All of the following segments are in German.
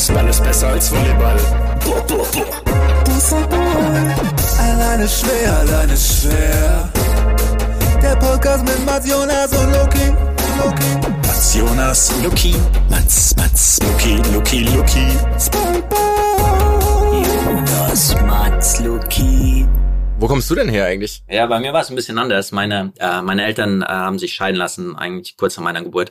Basketball ist besser als Volleyball. Boah, boah, boah. Fußball. Alleine schwer, alleine schwer. Der Podcast mit Mats Jonas und Loki. Loki. Mats Jonas, Luki. Mats, Mats, Luki, Luki. Spongebob. Jonas, Mats, Luki. Wo kommst du denn her eigentlich? Ja, bei mir war es ein bisschen anders. Meine, äh, meine Eltern äh, haben sich scheiden lassen, eigentlich kurz nach meiner Geburt.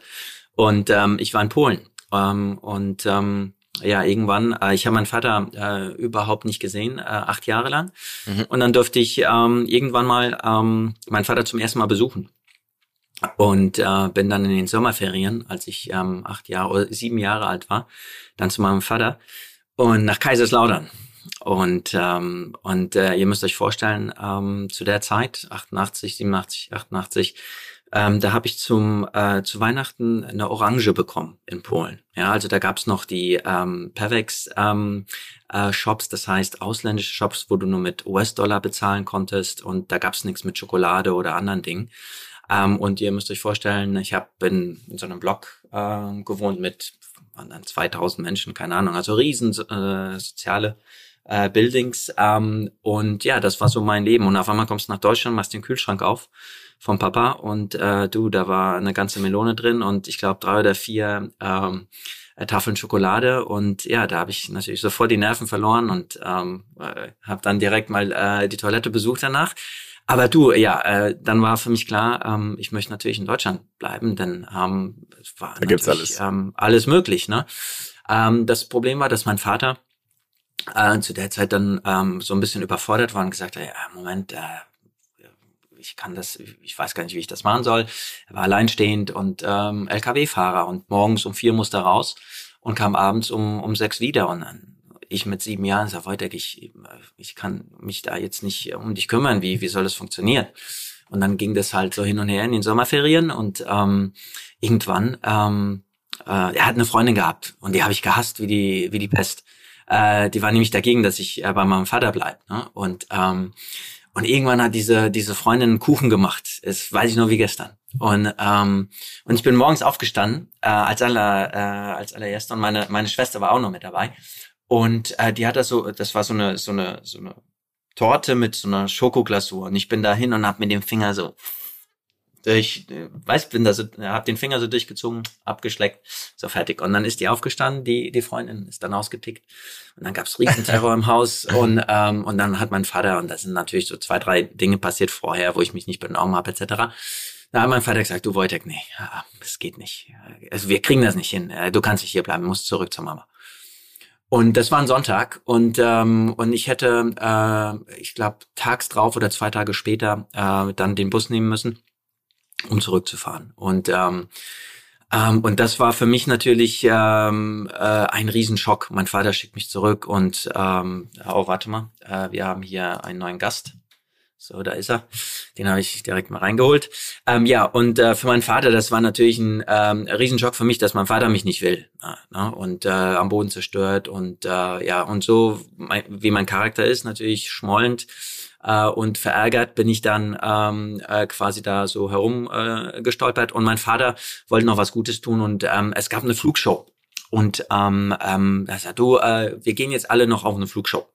Und ähm, ich war in Polen. Ähm, und ähm, ja, irgendwann, äh, ich habe meinen Vater äh, überhaupt nicht gesehen, äh, acht Jahre lang. Mhm. Und dann durfte ich ähm, irgendwann mal ähm, meinen Vater zum ersten Mal besuchen. Und äh, bin dann in den Sommerferien, als ich ähm, acht Jahre oder sieben Jahre alt war, dann zu meinem Vater und nach Kaiserslautern. Und ähm, und äh, ihr müsst euch vorstellen, ähm, zu der Zeit 88, 87, 88, ähm, da habe ich zum äh, zu Weihnachten eine Orange bekommen in Polen. Ja, also da gab's noch die ähm, Pervex ähm, äh, Shops, das heißt ausländische Shops, wo du nur mit US-Dollar bezahlen konntest und da gab's nichts mit Schokolade oder anderen Dingen. Ähm, und ihr müsst euch vorstellen, ich habe in, in so einem Block äh, gewohnt mit waren dann 2000 Menschen, keine Ahnung, also riesen äh, soziale äh, Buildings. Ähm, und ja, das war so mein Leben. Und auf einmal kommst du nach Deutschland, machst den Kühlschrank auf vom Papa und äh, du, da war eine ganze Melone drin und ich glaube drei oder vier ähm, äh, Tafeln Schokolade und ja, da habe ich natürlich sofort die Nerven verloren und ähm, äh, habe dann direkt mal äh, die Toilette besucht danach. Aber du, ja, äh, dann war für mich klar, ähm, ich möchte natürlich in Deutschland bleiben, denn ähm, es war Da gibt's alles. Ähm, alles möglich. Ne? Ähm, das Problem war, dass mein Vater äh, zu der Zeit dann ähm, so ein bisschen überfordert war und gesagt hat, ja, Moment, äh, ich kann das, ich weiß gar nicht, wie ich das machen soll. Er war alleinstehend und ähm, LKW-Fahrer und morgens um vier musste er raus und kam abends um, um sechs wieder und dann ich mit sieben Jahren sag, Wojtek, ich, ich kann mich da jetzt nicht um dich kümmern, wie, wie soll das funktionieren? Und dann ging das halt so hin und her in den Sommerferien und ähm, irgendwann, ähm, äh, er hat eine Freundin gehabt und die habe ich gehasst wie die, wie die Pest. Äh, die war nämlich dagegen, dass ich äh, bei meinem Vater bleib. Ne? Und ähm, und irgendwann hat diese diese Freundin einen Kuchen gemacht. Das weiß ich nur wie gestern. Und ähm, und ich bin morgens aufgestanden äh, als aller äh, als allererster und meine meine Schwester war auch noch mit dabei. Und äh, die hat das so, das war so eine so eine so eine Torte mit so einer Schokoglasur. Und ich bin da hin und hab mit dem Finger so durch, äh, weiß, bin da so, hab den Finger so durchgezogen, abgeschleckt, so fertig. Und dann ist die aufgestanden, die, die Freundin ist dann ausgetickt. Und dann gab's Riesenterror im Haus. Und, ähm, und dann hat mein Vater, und da sind natürlich so zwei, drei Dinge passiert vorher, wo ich mich nicht benommen habe, etc. Da hat mein Vater gesagt, du Wojtek, nee, das geht nicht. Also wir kriegen das nicht hin. Äh, Du kannst nicht hier bleiben, musst zurück zur Mama. Und das war ein Sonntag und ähm, und ich hätte, äh, ich glaube, tags drauf oder zwei Tage später äh, dann den Bus nehmen müssen, um zurückzufahren. Und ähm, ähm, und das war für mich natürlich ähm, äh, ein Riesenschock. Mein Vater schickt mich zurück und ähm, oh, warte mal, äh, wir haben hier einen neuen Gast. So, da ist er. Den habe ich direkt mal reingeholt. Ähm, ja, und äh, für meinen Vater, das war natürlich ein ähm, Riesenschock für mich, dass mein Vater mich nicht will. Äh, ne? Und äh, am Boden zerstört und äh, ja, und so, mein, wie mein Charakter ist, natürlich schmollend äh, und verärgert bin ich dann ähm, äh, quasi da so herum äh. Und mein Vater wollte noch was Gutes tun und ähm, es gab eine Flugshow. Und ähm, ähm, er sagt, du, äh, wir gehen jetzt alle noch auf eine Flugshow.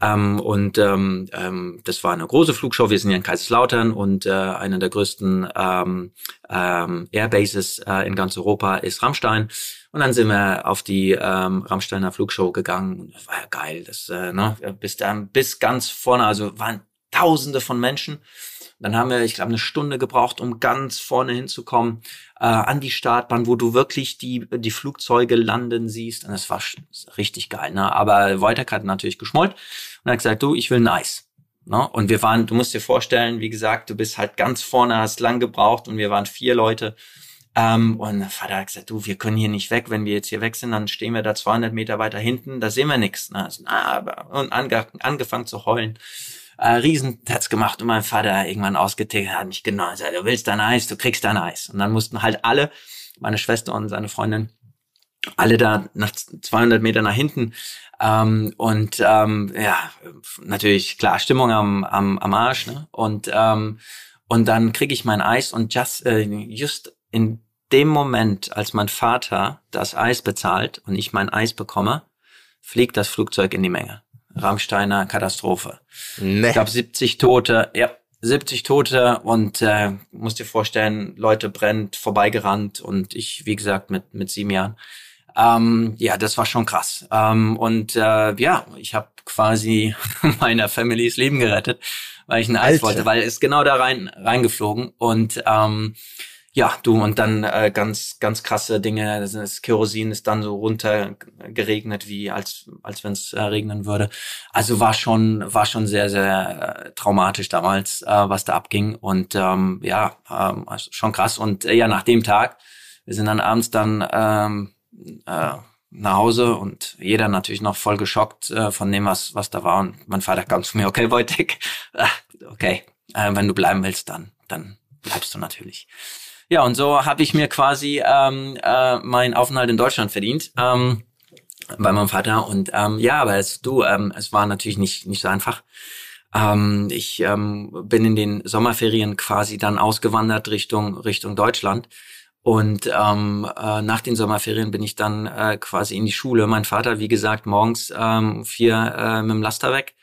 Ähm, und ähm, ähm, das war eine große Flugshow. Wir sind ja in Kaiserslautern und äh, einer der größten ähm, ähm, Airbases äh, in ganz Europa ist Rammstein. Und dann sind wir auf die ähm, Rammsteiner Flugshow gegangen. Das war ja geil. Das, äh, ne, bis dann bis ganz vorne, also waren Tausende von Menschen. Dann haben wir, ich glaube, eine Stunde gebraucht, um ganz vorne hinzukommen äh, an die Startbahn, wo du wirklich die die Flugzeuge landen siehst. Und das war richtig geil. Ne? Aber Wojtek hat natürlich geschmollt und hat gesagt, du, ich will ein Eis. Ne? Und wir waren, du musst dir vorstellen, wie gesagt, du bist halt ganz vorne, hast lang gebraucht und wir waren vier Leute. Ähm, und der Vater hat gesagt, du, wir können hier nicht weg. Wenn wir jetzt hier weg sind, dann stehen wir da 200 Meter weiter hinten, da sehen wir nichts. Ne? Also, na, Und ange angefangen zu heulen. Äh, Riesentatz gemacht und mein Vater irgendwann ausgetickt hat mich genau gesagt, du willst dein Eis, du kriegst dein Eis. Und dann mussten halt alle, meine Schwester und seine Freundin, alle da nach 200 Meter nach hinten. Ähm, und ähm, ja, natürlich klar Stimmung am, am, am Arsch. Ne? Und ähm, und dann kriege ich mein Eis und just, äh, just in dem Moment, als mein Vater das Eis bezahlt und ich mein Eis bekomme, fliegt das Flugzeug in die Menge. Rammsteiner Katastrophe. Nee. Ich glaube 70 Tote, ja, 70 Tote und äh, musst dir vorstellen, Leute brennt, vorbeigerannt und ich, wie gesagt, mit, mit sieben Jahren. Ähm, ja, das war schon krass. Ähm, und äh, ja, ich habe quasi meiner Familys Leben gerettet, weil ich ein Eis Alter. wollte, weil es genau da rein reingeflogen und ähm, ja, du und dann äh, ganz ganz krasse Dinge. Das, Kerosin ist dann so runter geregnet, wie als als wenn es äh, regnen würde. Also war schon war schon sehr sehr äh, traumatisch damals, äh, was da abging und ähm, ja ähm, also schon krass. Und äh, ja, nach dem Tag, wir sind dann abends dann ähm, äh, nach Hause und jeder natürlich noch voll geschockt äh, von dem, was, was da war. Und mein Vater kam zu mir, okay, Wojtek, äh, okay, äh, wenn du bleiben willst, dann, dann bleibst du natürlich. Ja, und so habe ich mir quasi ähm, äh, meinen Aufenthalt in Deutschland verdient. Ähm, bei meinem Vater und ähm, ja, aber es, du, ähm, es war natürlich nicht nicht so einfach. Ähm, ich ähm, bin in den Sommerferien quasi dann ausgewandert Richtung Richtung Deutschland und ähm, äh, nach den Sommerferien bin ich dann äh, quasi in die Schule. Mein Vater, wie gesagt, morgens ähm, vier äh, mit dem Laster weg.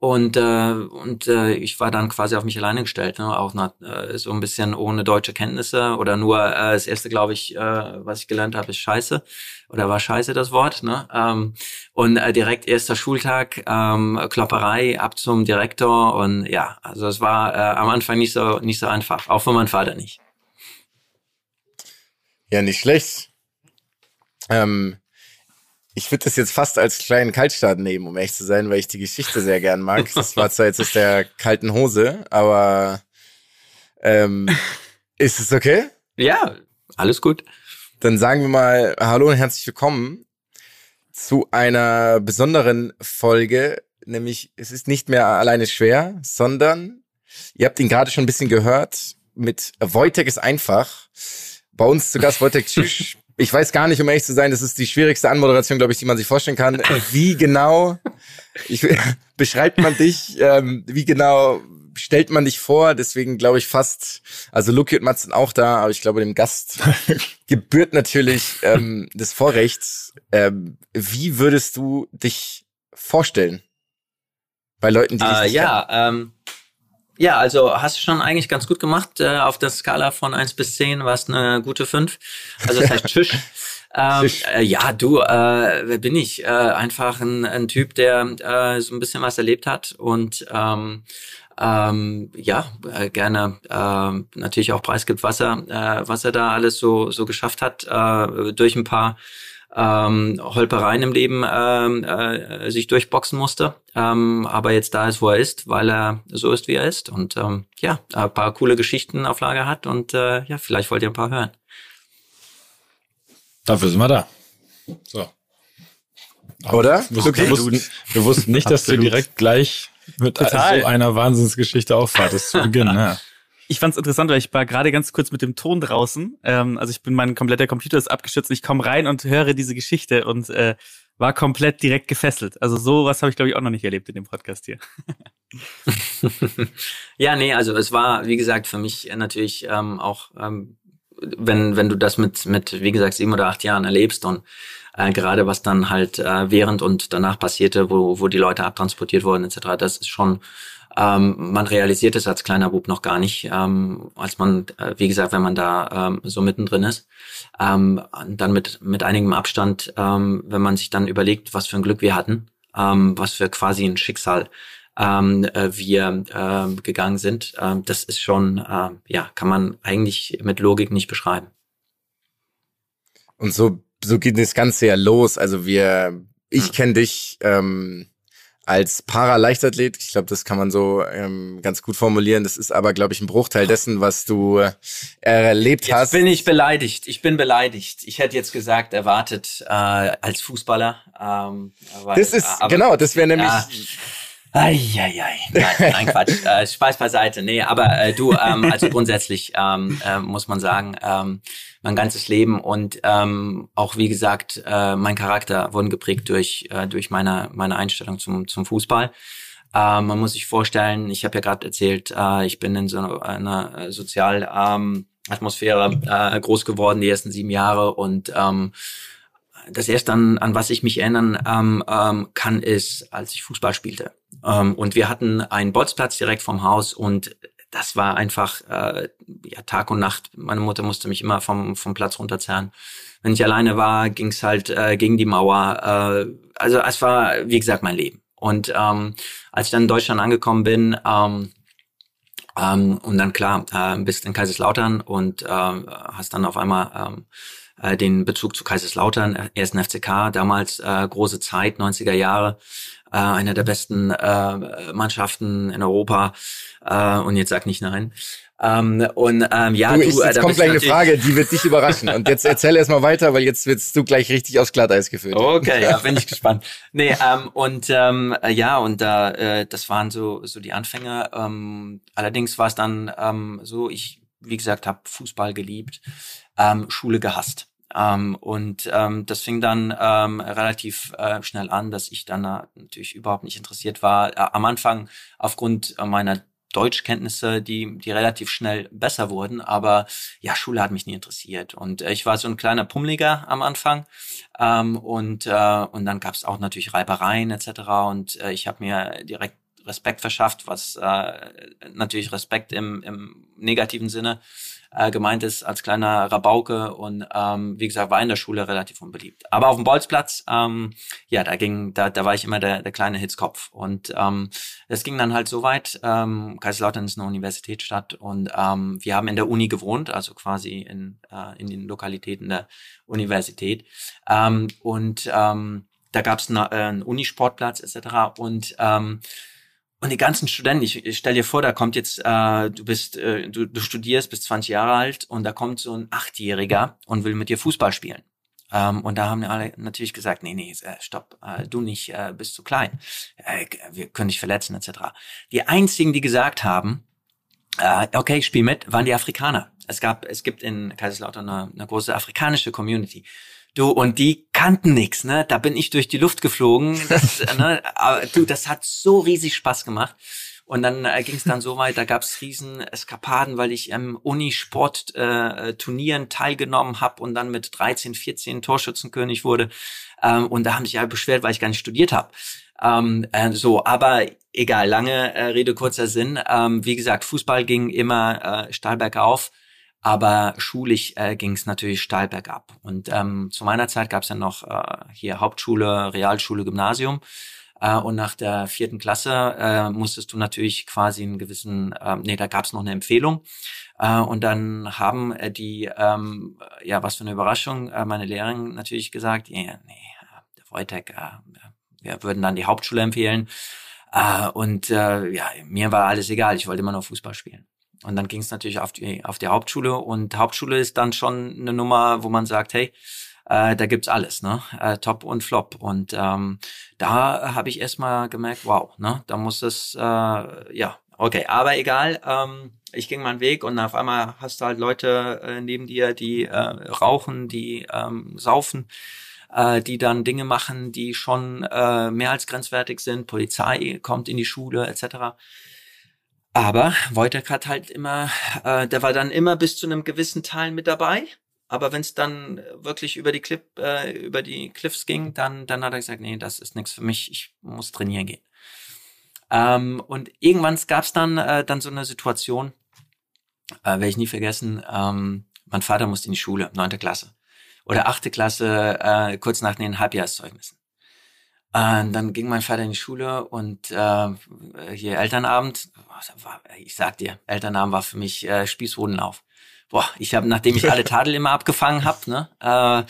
Und, äh, und äh, ich war dann quasi auf mich alleine gestellt, ne? auch nach, äh, so ein bisschen ohne deutsche Kenntnisse oder nur äh, das erste, glaube ich, äh, was ich gelernt habe, ist Scheiße oder war Scheiße das Wort. Ne? Ähm, und äh, direkt erster Schultag, ähm, Klopperei ab zum Direktor und ja, also es war äh, am Anfang nicht so nicht so einfach, auch für meinen Vater nicht. Ja, nicht schlecht. Ähm, ich würde das jetzt fast als kleinen Kaltstart nehmen, um ehrlich zu sein, weil ich die Geschichte sehr gern mag. Das war zwar jetzt aus der kalten Hose, aber ähm, ist es okay? Ja, alles gut. Dann sagen wir mal Hallo und herzlich willkommen zu einer besonderen Folge, nämlich es ist nicht mehr alleine schwer, sondern ihr habt ihn gerade schon ein bisschen gehört mit Wojtek ist einfach. Bei uns zu Gast Wojtek Tschüss. Ich weiß gar nicht, um ehrlich zu sein, das ist die schwierigste Anmoderation, glaube ich, die man sich vorstellen kann. Wie genau ich, beschreibt man dich? Ähm, wie genau stellt man dich vor? Deswegen glaube ich fast, also Luki und Mats sind auch da, aber ich glaube, dem Gast gebührt natürlich ähm, das Vorrecht. Ähm, wie würdest du dich vorstellen? Bei Leuten, die dich Äh, nicht ja, ähm, ja, also hast du schon eigentlich ganz gut gemacht. Äh, auf der Skala von 1 bis 10 war es eine gute 5. Also das heißt Tschüss. Ähm, äh, ja, du, äh, wer bin ich? Äh, einfach ein, ein Typ, der äh, so ein bisschen was erlebt hat und ähm, ähm, ja, äh, gerne ähm, natürlich auch preisgibt, was er, äh, was er da alles so, so geschafft hat, äh, durch ein paar ähm, Holpereien im Leben ähm, äh, sich durchboxen musste, ähm, aber jetzt da ist, wo er ist, weil er so ist, wie er ist und ähm, ja, ein paar coole Geschichten auf Lager hat und äh, ja, vielleicht wollt ihr ein paar hören. Dafür sind wir da. So. Oder? Wir wussten, wir wussten, wir wussten nicht, dass du direkt gleich mit Total. so einer Wahnsinnsgeschichte aufwartest zu Beginn. Ja. Ich fand's interessant, weil ich war gerade ganz kurz mit dem Ton draußen. Ähm, also ich bin, mein kompletter Computer ist abgestürzt. Ich komme rein und höre diese Geschichte und äh, war komplett direkt gefesselt. Also sowas habe ich, glaube ich, auch noch nicht erlebt in dem Podcast hier. ja, nee, also es war, wie gesagt, für mich natürlich ähm, auch, ähm, wenn, wenn du das mit, mit, wie gesagt, sieben oder acht Jahren erlebst und äh, gerade was dann halt äh, während und danach passierte, wo, wo die Leute abtransportiert wurden, etc., das ist schon, ähm, man realisiert es als kleiner Bub noch gar nicht, ähm, als man, äh, wie gesagt, wenn man da ähm, so mittendrin ist. Ähm, dann mit, mit einigem Abstand, ähm, wenn man sich dann überlegt, was für ein Glück wir hatten, ähm, was für quasi ein Schicksal ähm, äh, wir ähm, gegangen sind, ähm, das ist schon, äh, ja, kann man eigentlich mit Logik nicht beschreiben. Und so, so geht das Ganze ja los. Also wir, ich kenne dich ähm, als Paraleichtathlet. Ich glaube, das kann man so ähm, ganz gut formulieren. Das ist aber, glaube ich, ein Bruchteil dessen, was du äh, erlebt Jetzt hast. bin ich beleidigt. Ich bin beleidigt. Ich hätte jetzt gesagt, erwartet äh, als Fußballer. Ähm, weil, das ist, aber- genau, das wäre nämlich, Ja. Eieiei. Nein, nein, Quatsch. Äh, Spaß beiseite. Nee, aber äh, du, ähm, also grundsätzlich ähm, äh, muss man sagen, ähm, mein ganzes Leben und ähm, auch wie gesagt, äh, mein Charakter wurden geprägt durch äh, durch meine meine Einstellung zum zum Fußball. Äh, man muss sich vorstellen, ich habe ja gerade erzählt, äh, ich bin in so einer äh, sozial ähm, Atmosphäre äh, groß geworden, die ersten sieben Jahre. Und ähm, das erste, an, an was ich mich erinnern ähm, ähm, kann, ist, als ich Fußball spielte. Ähm, und wir hatten einen Bolzplatz direkt vom Haus und das war einfach äh, ja, Tag und Nacht. Meine Mutter musste mich immer vom, vom Platz runterzerren. Wenn ich alleine war, ging's halt äh, gegen die Mauer. Äh, also es war, wie gesagt, mein Leben. Und ähm, als ich dann in Deutschland angekommen bin, ähm, ähm, und dann klar, äh, bist in Kaiserslautern und äh, hast dann auf einmal ähm, äh, den Bezug zu Kaiserslautern, ersten FCK, damals äh, große Zeit, 90er Jahre, äh, einer der besten äh, Mannschaften in Europa. Äh, und jetzt sag nicht nein. Ähm, und ähm, ja, du, du, ich, äh, jetzt kommt gleich eine Frage, die wird dich überraschen. Und jetzt erzähl erst mal weiter, weil jetzt wirst du gleich richtig aufs Glatteis geführt. Okay, ja, bin ich gespannt. Nee, ähm, und ähm, äh, ja, und da äh, das waren so so die Anfänge. Ähm, allerdings war es dann ähm, so, ich wie gesagt habe Fußball geliebt, ähm, Schule gehasst. Ähm, und ähm, das fing dann ähm, relativ äh, schnell an, dass ich dann äh, natürlich überhaupt nicht interessiert war. Äh, am Anfang aufgrund äh, meiner Deutschkenntnisse, die, die relativ schnell besser wurden, aber ja, Schule hat mich nie interessiert. Und äh, ich war so ein kleiner Pummeliger am Anfang. Ähm, und, äh, und dann gab es auch natürlich Reibereien etc. Und äh, ich habe mir direkt Respekt verschafft, was äh, natürlich Respekt im, im negativen Sinne äh, gemeint ist als kleiner Rabauke und ähm, wie gesagt war in der Schule relativ unbeliebt. Aber auf dem Bolzplatz, ähm, ja, da ging, da, da war ich immer der, der kleine Hitzkopf und ähm, es ging dann halt so weit. Ähm, Kaiserslautern ist eine Universitätsstadt und ähm, wir haben in der Uni gewohnt, also quasi in, äh, in den Lokalitäten der Universität ähm, und ähm, da gab es eine, äh, einen Unisportplatz etc. und ähm, und die ganzen Studenten, ich, ich stell dir vor, da kommt jetzt, äh, du bist, äh, du, du studierst, bist 20 Jahre alt und da kommt so ein Achtjähriger und will mit dir Fußball spielen. Ähm, und da haben alle natürlich gesagt, nee, nee, äh, stopp, äh, du nicht, äh, bist zu klein. Äh, wir können dich verletzen, etc. Die einzigen, die gesagt haben, äh, okay, ich spiel mit, waren die Afrikaner. Es gab, es gibt in Kaiserslautern eine, eine große afrikanische Community. Du, und die kannten nix, ne? Da bin ich durch die Luft geflogen. Das, ne? Aber, du, das hat so riesig Spaß gemacht. Und dann äh, ging es dann so weit, da gab's riesen Eskapaden, weil ich im Unisport-Turnieren äh, teilgenommen habe und dann mit 13, 14 Torschützenkönig wurde. Ähm, und da haben sich alle beschwert, weil ich gar nicht studiert habe. Ähm, äh, so, aber egal, lange äh, Rede, kurzer Sinn. Ähm, wie gesagt, Fußball ging immer äh, steil bergauf, aber schulisch äh, ging es natürlich steil bergab. Und ähm, zu meiner Zeit gab es ja noch äh, hier Hauptschule, Realschule, Gymnasium. Äh, und nach der vierten Klasse äh, musstest du natürlich quasi einen gewissen, äh, nee, da gab es noch eine Empfehlung. Äh, und dann haben äh, die, ähm, ja, was für eine Überraschung, äh, meine Lehrerin natürlich gesagt, yeah, nee, äh, der Wojtek, äh, wir würden dann die Hauptschule empfehlen. Äh, und äh, ja, mir war alles egal, ich wollte immer nur Fußball spielen. Und dann ging es natürlich auf die, auf die Hauptschule und Hauptschule ist dann schon eine Nummer, wo man sagt, hey, äh, da gibt's alles, ne? Äh, Top und Flop. Und ähm, da habe ich erstmal gemerkt, wow, ne? Da muss es, äh, ja, okay, aber egal. Ähm, ich ging meinen Weg und auf einmal hast du halt Leute äh, neben dir, die äh, rauchen, die ähm, saufen äh, die dann Dinge machen, die schon äh, mehr als grenzwertig sind. Polizei kommt in die Schule etc. Aber Wojtek hat halt immer, äh, der war dann immer bis zu einem gewissen Teil mit dabei. Aber wenn es dann wirklich über die Clip, äh, über die Cliffs ging, dann, dann hat er gesagt, nee, das ist nichts für mich, ich muss trainieren gehen. Ähm, und irgendwann gab es dann, äh, dann so eine Situation, äh, werde ich nie vergessen, ähm, mein Vater musste in die Schule, neunte Klasse. Oder achte Klasse, äh, kurz nach den Halbjahreszeugnissen. Äh, dann ging mein Vater in die Schule und äh, hier Elternabend, war, ich sag dir, Elternabend war für mich äh, Spießhodenlauf. Boah, ich habe, nachdem ich alle Tadel immer abgefangen hab, ne, äh, äh,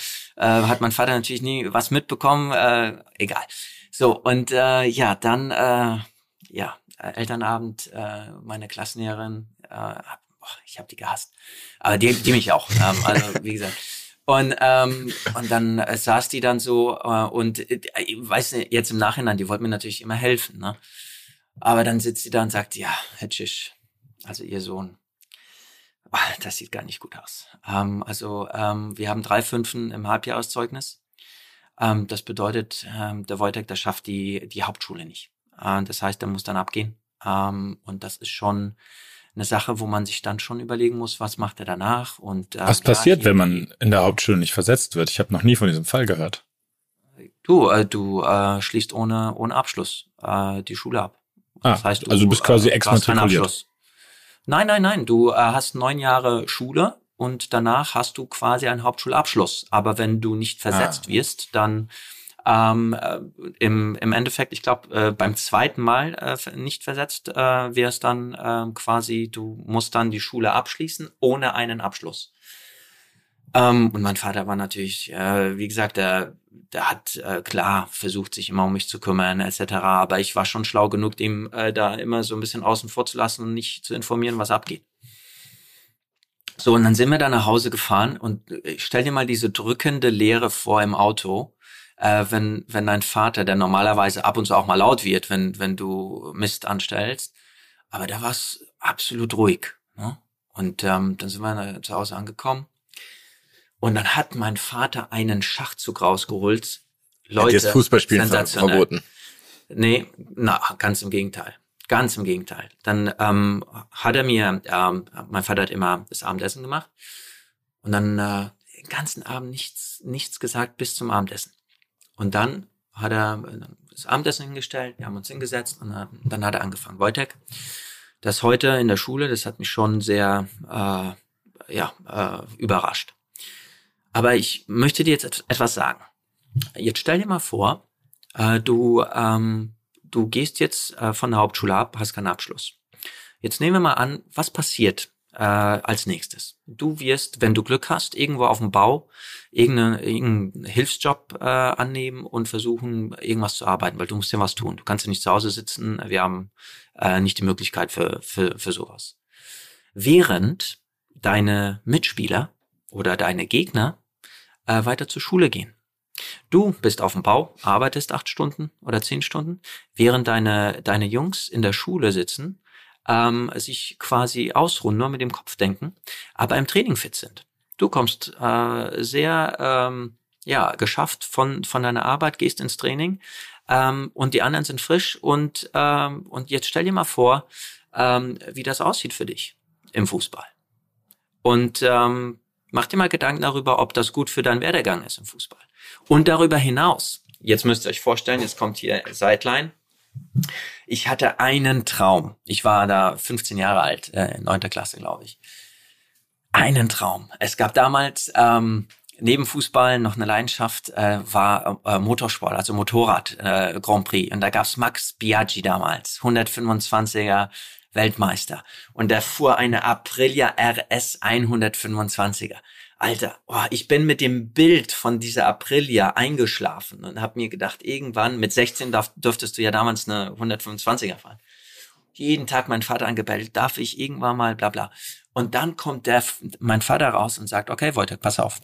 hat mein Vater natürlich nie was mitbekommen. Äh, egal. So und äh, ja, dann äh, ja Elternabend, äh, meine Klassenlehrerin, äh, boah, ich habe die gehasst, aber die, die mich auch. Ähm, also wie gesagt. Und, ähm, und dann äh, saß die dann so äh, und äh, ich weiß nicht, jetzt im Nachhinein, die wollte mir natürlich immer helfen, ne? Aber dann sitzt sie da und sagt, ja, Herr Tschisch, also ihr Sohn, ah, das sieht gar nicht gut aus. Ähm, also ähm, wir haben drei Fünfen im Halbjahreszeugnis. Ähm, das bedeutet, ähm, der Wojtek, der schafft die, die Hauptschule nicht. Äh, das heißt, der muss dann abgehen. Ähm, und das ist schon eine Sache, wo man sich dann schon überlegen muss, was macht er danach und äh, Was ja, passiert, wenn man in der Hauptschule nicht versetzt wird? Ich habe noch nie von diesem Fall gehört. Du, äh, du äh, schließt ohne ohne Abschluss äh, die Schule ab. Ah, also du bist quasi äh, exmatrikuliert. Nein, nein, nein. Du äh, hast neun Jahre Schule und danach hast du quasi einen Hauptschulabschluss. Aber wenn du nicht versetzt Ah. wirst, dann ähm, äh, im, im Endeffekt, ich glaube, äh, beim zweiten Mal äh, nicht versetzt äh, wärst dann äh, quasi, du musst dann die Schule abschließen ohne einen Abschluss. Ähm, und mein Vater war natürlich, äh, wie gesagt, der, der hat äh, klar versucht, sich immer um mich zu kümmern, etc. Aber ich war schon schlau genug, ihm äh, da immer so ein bisschen außen vor zu lassen und nicht zu informieren, was abgeht. So, und dann sind wir da nach Hause gefahren und äh, stell dir mal diese drückende Leere vor im Auto, äh, wenn, wenn dein Vater, der normalerweise ab und zu auch mal laut wird, wenn, wenn du Mist anstellst, aber da war es absolut ruhig. Ne? Und ähm, dann sind wir zu Hause angekommen und dann hat mein Vater einen Schachzug rausgeholt. Leute, jetzt Fußballspielen sensationell. verboten. Nee, na, ganz im Gegenteil. Ganz im Gegenteil. Dann ähm, hat er mir, ähm, mein Vater hat immer das Abendessen gemacht und dann äh, den ganzen Abend nichts, nichts gesagt bis zum Abendessen. Und dann hat er äh, das Abendessen hingestellt, wir haben uns hingesetzt und dann, dann hat er angefangen. Wojtek, das heute in der Schule, das hat mich schon sehr äh, ja, äh, überrascht. Aber ich möchte dir jetzt et- etwas sagen. Jetzt stell dir mal vor, äh, du, ähm, du gehst jetzt äh, von der Hauptschule ab, hast keinen Abschluss. Jetzt nehmen wir mal an, was passiert äh, als nächstes? Du wirst, wenn du Glück hast, irgendwo auf dem Bau irgendeinen irgendeinen Hilfsjob äh, annehmen und versuchen, irgendwas zu arbeiten, weil du musst ja was tun. Du kannst ja nicht zu Hause sitzen, wir haben äh, nicht die Möglichkeit für, für, für sowas. Während deine Mitspieler oder deine Gegner äh, weiter zur Schule gehen. Du bist auf dem Bau, arbeitest acht Stunden oder zehn Stunden, während deine, deine Jungs in der Schule sitzen, ähm, sich quasi ausruhen, nur mit dem Kopf denken, aber im Training fit sind. Du kommst äh, sehr ähm, ja geschafft von von deiner Arbeit, gehst ins Training ähm, und die anderen sind frisch und ähm, und jetzt stell dir mal vor, ähm, wie das aussieht für dich im Fußball. Und ähm, mach dir mal Gedanken darüber, ob das gut für deinen Werdegang ist im Fußball. Und darüber hinaus, jetzt müsst ihr euch vorstellen, jetzt kommt hier Sideline. Ich hatte einen Traum. Ich war da 15 Jahre alt, äh, neunter Klasse, glaube ich. Einen Traum. Es gab damals ähm, neben Fußball noch eine Leidenschaft, äh, war äh, Motorsport, also Motorrad äh, Grand Prix. Und da gab's Max Biaggi damals, 125er Weltmeister. Und der fuhr eine Aprilia RS 125er. Alter, oh, ich bin mit dem Bild von dieser Aprilia eingeschlafen und habe mir gedacht, irgendwann, mit 16 darf, dürftest du ja damals eine 125er fahren. Jeden Tag mein Vater angebellt, darf ich irgendwann mal, bla bla. Und dann kommt der, mein Vater raus und sagt, okay, Wojtek, pass auf.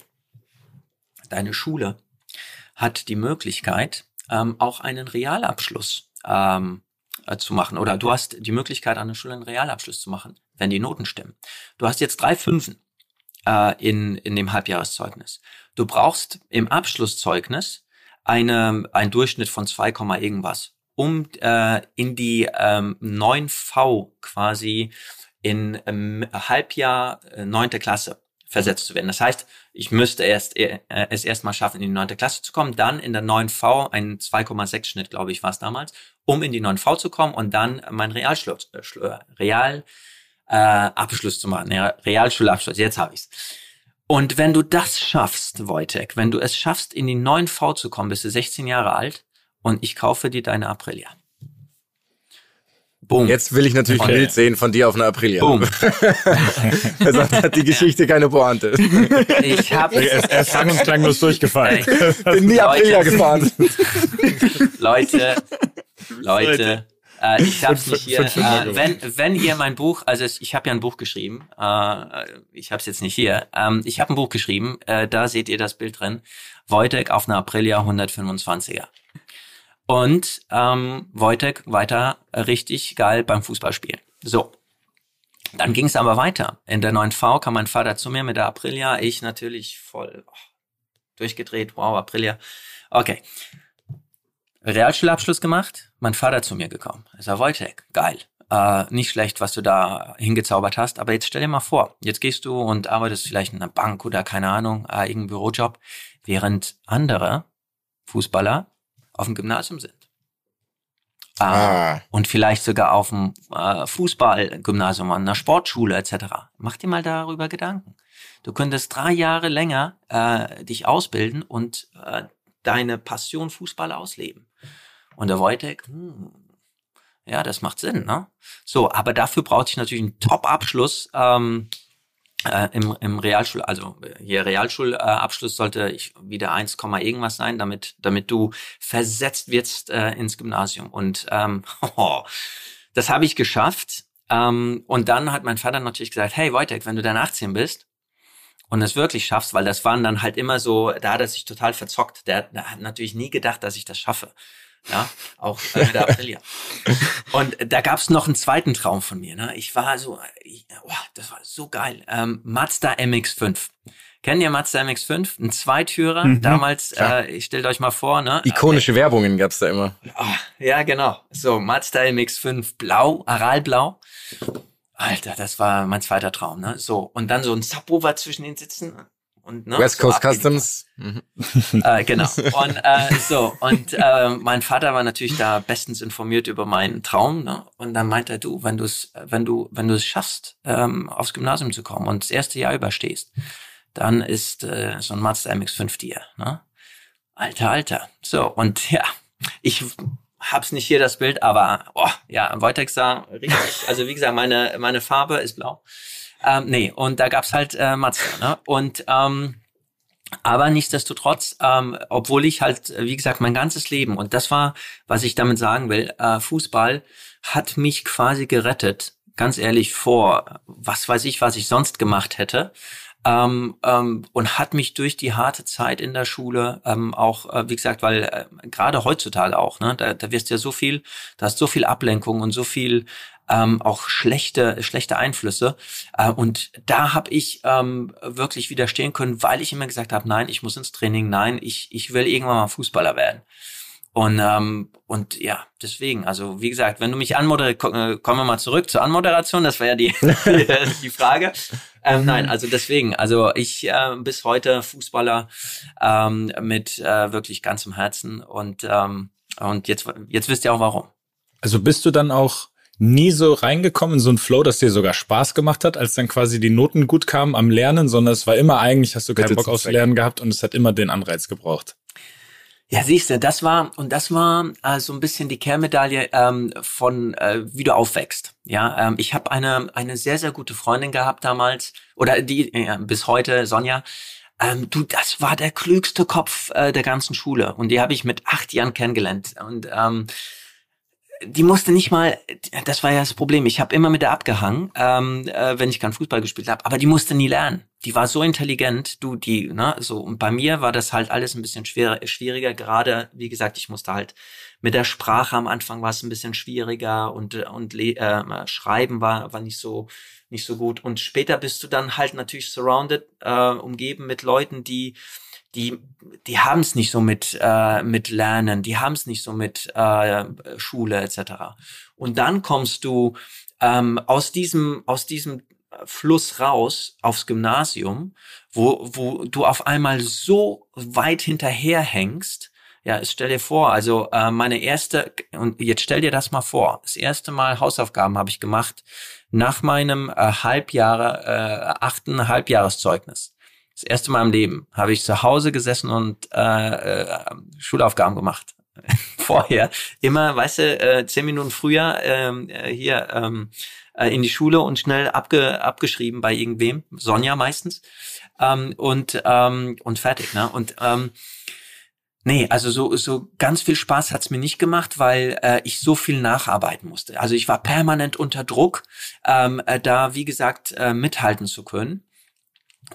Deine Schule hat die Möglichkeit, ähm, auch einen Realabschluss ähm, äh, zu machen. Oder du hast die Möglichkeit, an der Schule einen Realabschluss zu machen, wenn die Noten stimmen. Du hast jetzt drei Fünfen äh, in, in dem Halbjahreszeugnis. Du brauchst im Abschlusszeugnis eine, ein Durchschnitt von 2, Komma irgendwas, um äh, in die ähm, 9V quasi in ähm, Halbjahr äh, neunte Klasse versetzt zu werden. Das heißt, ich müsste erst äh, es erstmal schaffen, in die neunte Klasse zu kommen, dann in der 9V, ein 2,6 Schnitt, glaube ich, war es damals, um in die 9V zu kommen und dann mein Realschluss, äh, Schlu- Real äh, Abschluss zu machen, Realschulabschluss, jetzt habe ich's. Und wenn du das schaffst, Wojtek, wenn du es schaffst, in die 9V zu kommen, bist du 16 Jahre alt und ich kaufe dir deine Aprilia. Boom. Jetzt will ich natürlich ein Okay. Bild sehen von dir auf einer Aprilia. Boom. Er sagt, hat die Geschichte keine Pointe. Ich habe Er ist, er ist sang- und klanglos durchgefallen. Bin nie Aprilia gefahren. Leute, Leute, äh, ich habe Fünf- nicht hier. Äh, wenn, wenn ihr mein Buch, also es- ich habe ja ein Buch geschrieben, äh, ich habe es jetzt nicht hier. Ähm, ich habe ein Buch geschrieben, äh, da seht ihr das Bild drin. Wojtek auf einer Aprilia 125er. Und ähm, Wojtek weiter richtig geil beim Fußballspielen. So. Dann ging es aber weiter. In der 9V kam mein Vater zu mir mit der Aprilia. Ich natürlich voll oh, durchgedreht. Wow, Aprilia. Okay. Realschulabschluss gemacht, mein Vater zu mir gekommen. Er sagt, Wojtek, geil. äh, nicht schlecht, was du da hingezaubert hast. Aber jetzt stell dir mal vor, jetzt gehst du und arbeitest vielleicht in einer Bank oder keine Ahnung, äh, irgendein Bürojob, während andere Fußballer auf dem Gymnasium sind. Äh, Ah. Und vielleicht sogar auf dem äh, Fußballgymnasium, an einer Sportschule etc. Mach dir mal darüber Gedanken. Du könntest drei Jahre länger äh, dich ausbilden und äh, deine Passion Fußball ausleben. Und der Wojtek, hm, ja, das macht Sinn, ne? So, aber dafür brauchte ich natürlich einen Top-Abschluss ähm, äh, im, im Realschul, also äh, hier Realschulabschluss äh, sollte ich wieder 1, irgendwas sein, damit damit du versetzt wirst äh, ins Gymnasium. Und ähm, das habe ich geschafft. Ähm, und dann hat mein Vater natürlich gesagt, hey Wojtek, wenn du dann 18 bist und es wirklich schaffst, weil das waren dann halt immer so, da hat er sich total verzockt. Der, der hat natürlich nie gedacht, dass ich das schaffe. Ja, auch äh, mit der Aprilia. Und da gab's noch einen zweiten Traum von mir. Ne? Ich war so, ich, oh, das war so geil. Ähm, Mazda MX5. Kennt ihr Mazda MX5? Ein Zweitürer. Mhm, Damals, äh, ich stellt euch mal vor, ne? Ikonische Werbungen gab's da immer. Ah, ja, genau. So, Mazda MX5 blau, Aralblau. Alter, das war mein zweiter Traum, ne? So, und dann so ein Subwoofer zwischen den Sitzen und ne, West so Coast die Customs. Äh, genau. Und äh, so, und äh, mein Vater war natürlich da bestens informiert über meinen Traum, ne? Und dann meinte er, du, wenn du es, wenn du, wenn du es schaffst, ähm, aufs Gymnasium zu kommen und das erste Jahr überstehst, dann ist äh, so ein Mazda MX5 dir, ne? Alter, Alter. So, und ja, ich hab's nicht hier das Bild, aber oh, ja, Wojtek sah richtig, also wie gesagt, meine, meine Farbe ist blau. Ähm, nee, und da gab's halt äh, Mazda, ne? Und ähm, aber nichtsdestotrotz, ähm, obwohl ich halt, äh, wie gesagt, mein ganzes Leben, und das war, was ich damit sagen will, äh, Fußball hat mich quasi gerettet, ganz ehrlich, vor was weiß ich, was ich sonst gemacht hätte. Ähm, ähm, und hat mich durch die harte Zeit in der Schule ähm, auch, äh, wie gesagt, weil äh, gerade heutzutage auch, ne, da, da wirst du ja so viel, da hast so viel Ablenkung und so viel ähm, auch schlechte schlechte Einflüsse äh, und da habe ich ähm, wirklich widerstehen können, weil ich immer gesagt habe, nein, ich muss ins Training, nein, ich ich will irgendwann mal Fußballer werden. Und ähm, und ja, deswegen, also wie gesagt, wenn du mich anmoderierst, äh, kommen wir mal zurück zur Anmoderation, das war ja die die Frage. Ähm, nein, also deswegen, also ich äh, bis heute Fußballer ähm, mit äh, wirklich ganzem Herzen und ähm, und jetzt jetzt wisst ihr auch warum. Also bist du dann auch nie so reingekommen in so einen Flow, dass dir sogar Spaß gemacht hat, als dann quasi die Noten gut kamen am Lernen, sondern es war immer eigentlich, hast du keinen Bock aufs. Lernen gehabt und es hat immer den Anreiz gebraucht. Ja, siehst du, das war und das war äh, so ein bisschen die Kehrmedaille ähm, von äh, wie du aufwächst. Ja, ähm, ich habe eine eine sehr sehr gute Freundin gehabt damals oder die äh, bis heute Sonja. Ähm, du, das war der klügste Kopf äh, der ganzen Schule und die habe ich mit acht Jahren kennengelernt und ähm, die musste nicht mal, das war ja das Problem. Ich habe immer mit der abgehangen, ähm, äh, wenn ich keinen Fußball gespielt habe, aber die musste nie lernen. Die war so intelligent, du die, ne, so und bei mir war das halt alles ein bisschen schwer, schwieriger. Gerade, wie gesagt, ich musste halt mit der Sprache am Anfang war es ein bisschen schwieriger und äh, und le- äh, schreiben war war nicht so nicht so gut. Und später bist du dann halt natürlich surrounded, äh, umgeben mit Leuten, die die, die haben es nicht so mit, äh, mit Lernen, die haben es nicht so mit äh, Schule etc. Und dann kommst du ähm, aus diesem, aus diesem Fluss raus aufs Gymnasium, wo, wo du auf einmal so weit hinterherhängst. Ja, stell dir vor, also äh, meine erste, und jetzt stell dir das mal vor, das erste Mal Hausaufgaben habe ich gemacht nach meinem äh, Halbjahre, äh, achten Halbjahreszeugnis. Das erste Mal im Leben habe ich zu Hause gesessen und äh, äh, Schulaufgaben gemacht. Vorher immer, weißt du, äh, zehn Minuten früher ähm, äh, hier ähm, äh, in die Schule und schnell abge, abgeschrieben bei irgendwem, Sonja meistens ähm, und ähm, und fertig, ne? Und ähm, Nee, also so, so ganz viel Spaß hat's mir nicht gemacht, weil äh, ich so viel nacharbeiten musste. Also ich war permanent unter Druck, ähm, äh, da, wie gesagt, äh, mithalten zu können.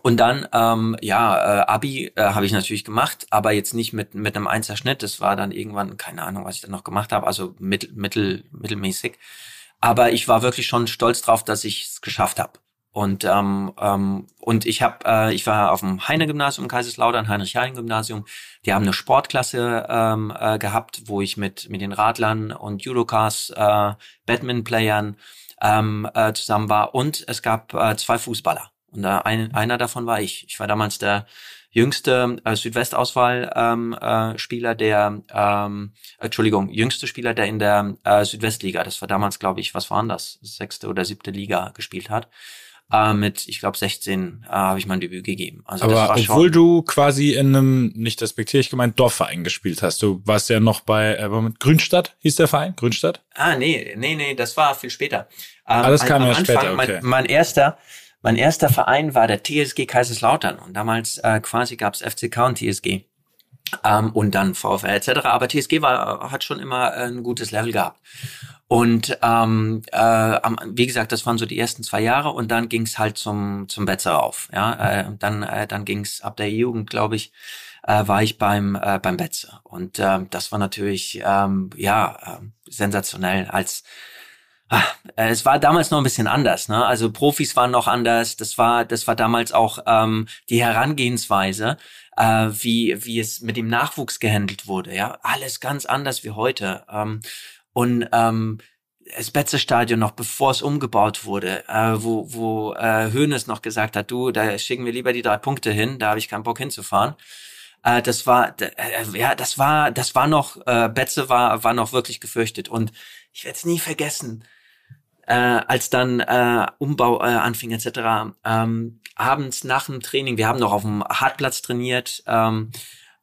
Und dann, ähm, ja, äh, Abi äh, habe ich natürlich gemacht, aber jetzt nicht mit mit einem Einserschnitt. Das war dann irgendwann, keine Ahnung, was ich dann noch gemacht habe, also mittel, mittel, mittelmäßig. Aber ich war wirklich schon stolz drauf, dass ich es geschafft habe. Und ähm, ähm, und ich habe, äh, ich war auf dem Heine-Gymnasium in Kaiserslautern, Heinrich-Heine-Gymnasium. Die haben eine Sportklasse ähm, äh, gehabt, wo ich mit mit den Radlern und Judokars, äh, Badminton-Playern ähm, äh, zusammen war. Und es gab äh, zwei Fußballer. Und äh, ein, einer davon war ich. Ich war damals der jüngste äh, Südwestauswahl-Spieler, ähm, äh, der, ähm, Entschuldigung, jüngste Spieler, der in der äh, Südwestliga, das war damals, glaube ich, was waren das, sechste oder siebte Liga gespielt hat. Äh, mit, ich glaube, 16 äh, habe ich mein Debüt gegeben. Also Aber obwohl schon, du quasi in einem, nicht respektierlich gemeint, Dorfverein gespielt hast. Du warst ja noch bei äh, Grünstadt, hieß der Verein? Grünstadt? Ah, nee, nee, nee, das war viel später. Ähm, Ah, das kam Anfang, später, okay. Mein, mein erster, mein erster Verein war der TSG Kaiserslautern und damals äh, quasi gab's FCK und TSG. Ähm, und dann VfL etc. Aber TSG war, hat schon immer ein gutes Level gehabt. Und ähm, äh, wie gesagt, das waren so die ersten zwei Jahre und dann ging's halt zum zum Betzer auf. Ja, äh, dann äh, dann ging's ab der Jugend, glaube ich, äh, war ich beim äh, beim Betzer und ähm, das war natürlich ähm, ja ähm, sensationell als äh, es war damals noch ein bisschen anders, ne? Also Profis waren noch anders. Das war, das war damals auch ähm, die Herangehensweise, äh, wie wie es mit dem Nachwuchs gehandelt wurde. Ja, alles ganz anders wie heute. Ähm, und ähm, das Betze-Stadion noch, bevor es umgebaut wurde, äh, wo wo äh, Hoeneß noch gesagt hat, du, da schicken wir lieber die drei Punkte hin, da habe ich keinen Bock hinzufahren. Äh, das war, äh, ja, das war, das war noch, äh, Betze war war noch wirklich gefürchtet und ich werde es nie vergessen äh, als dann äh, Umbau äh, anfing etc. Ähm, abends nach dem Training, wir haben noch auf dem Hartplatz trainiert, ähm,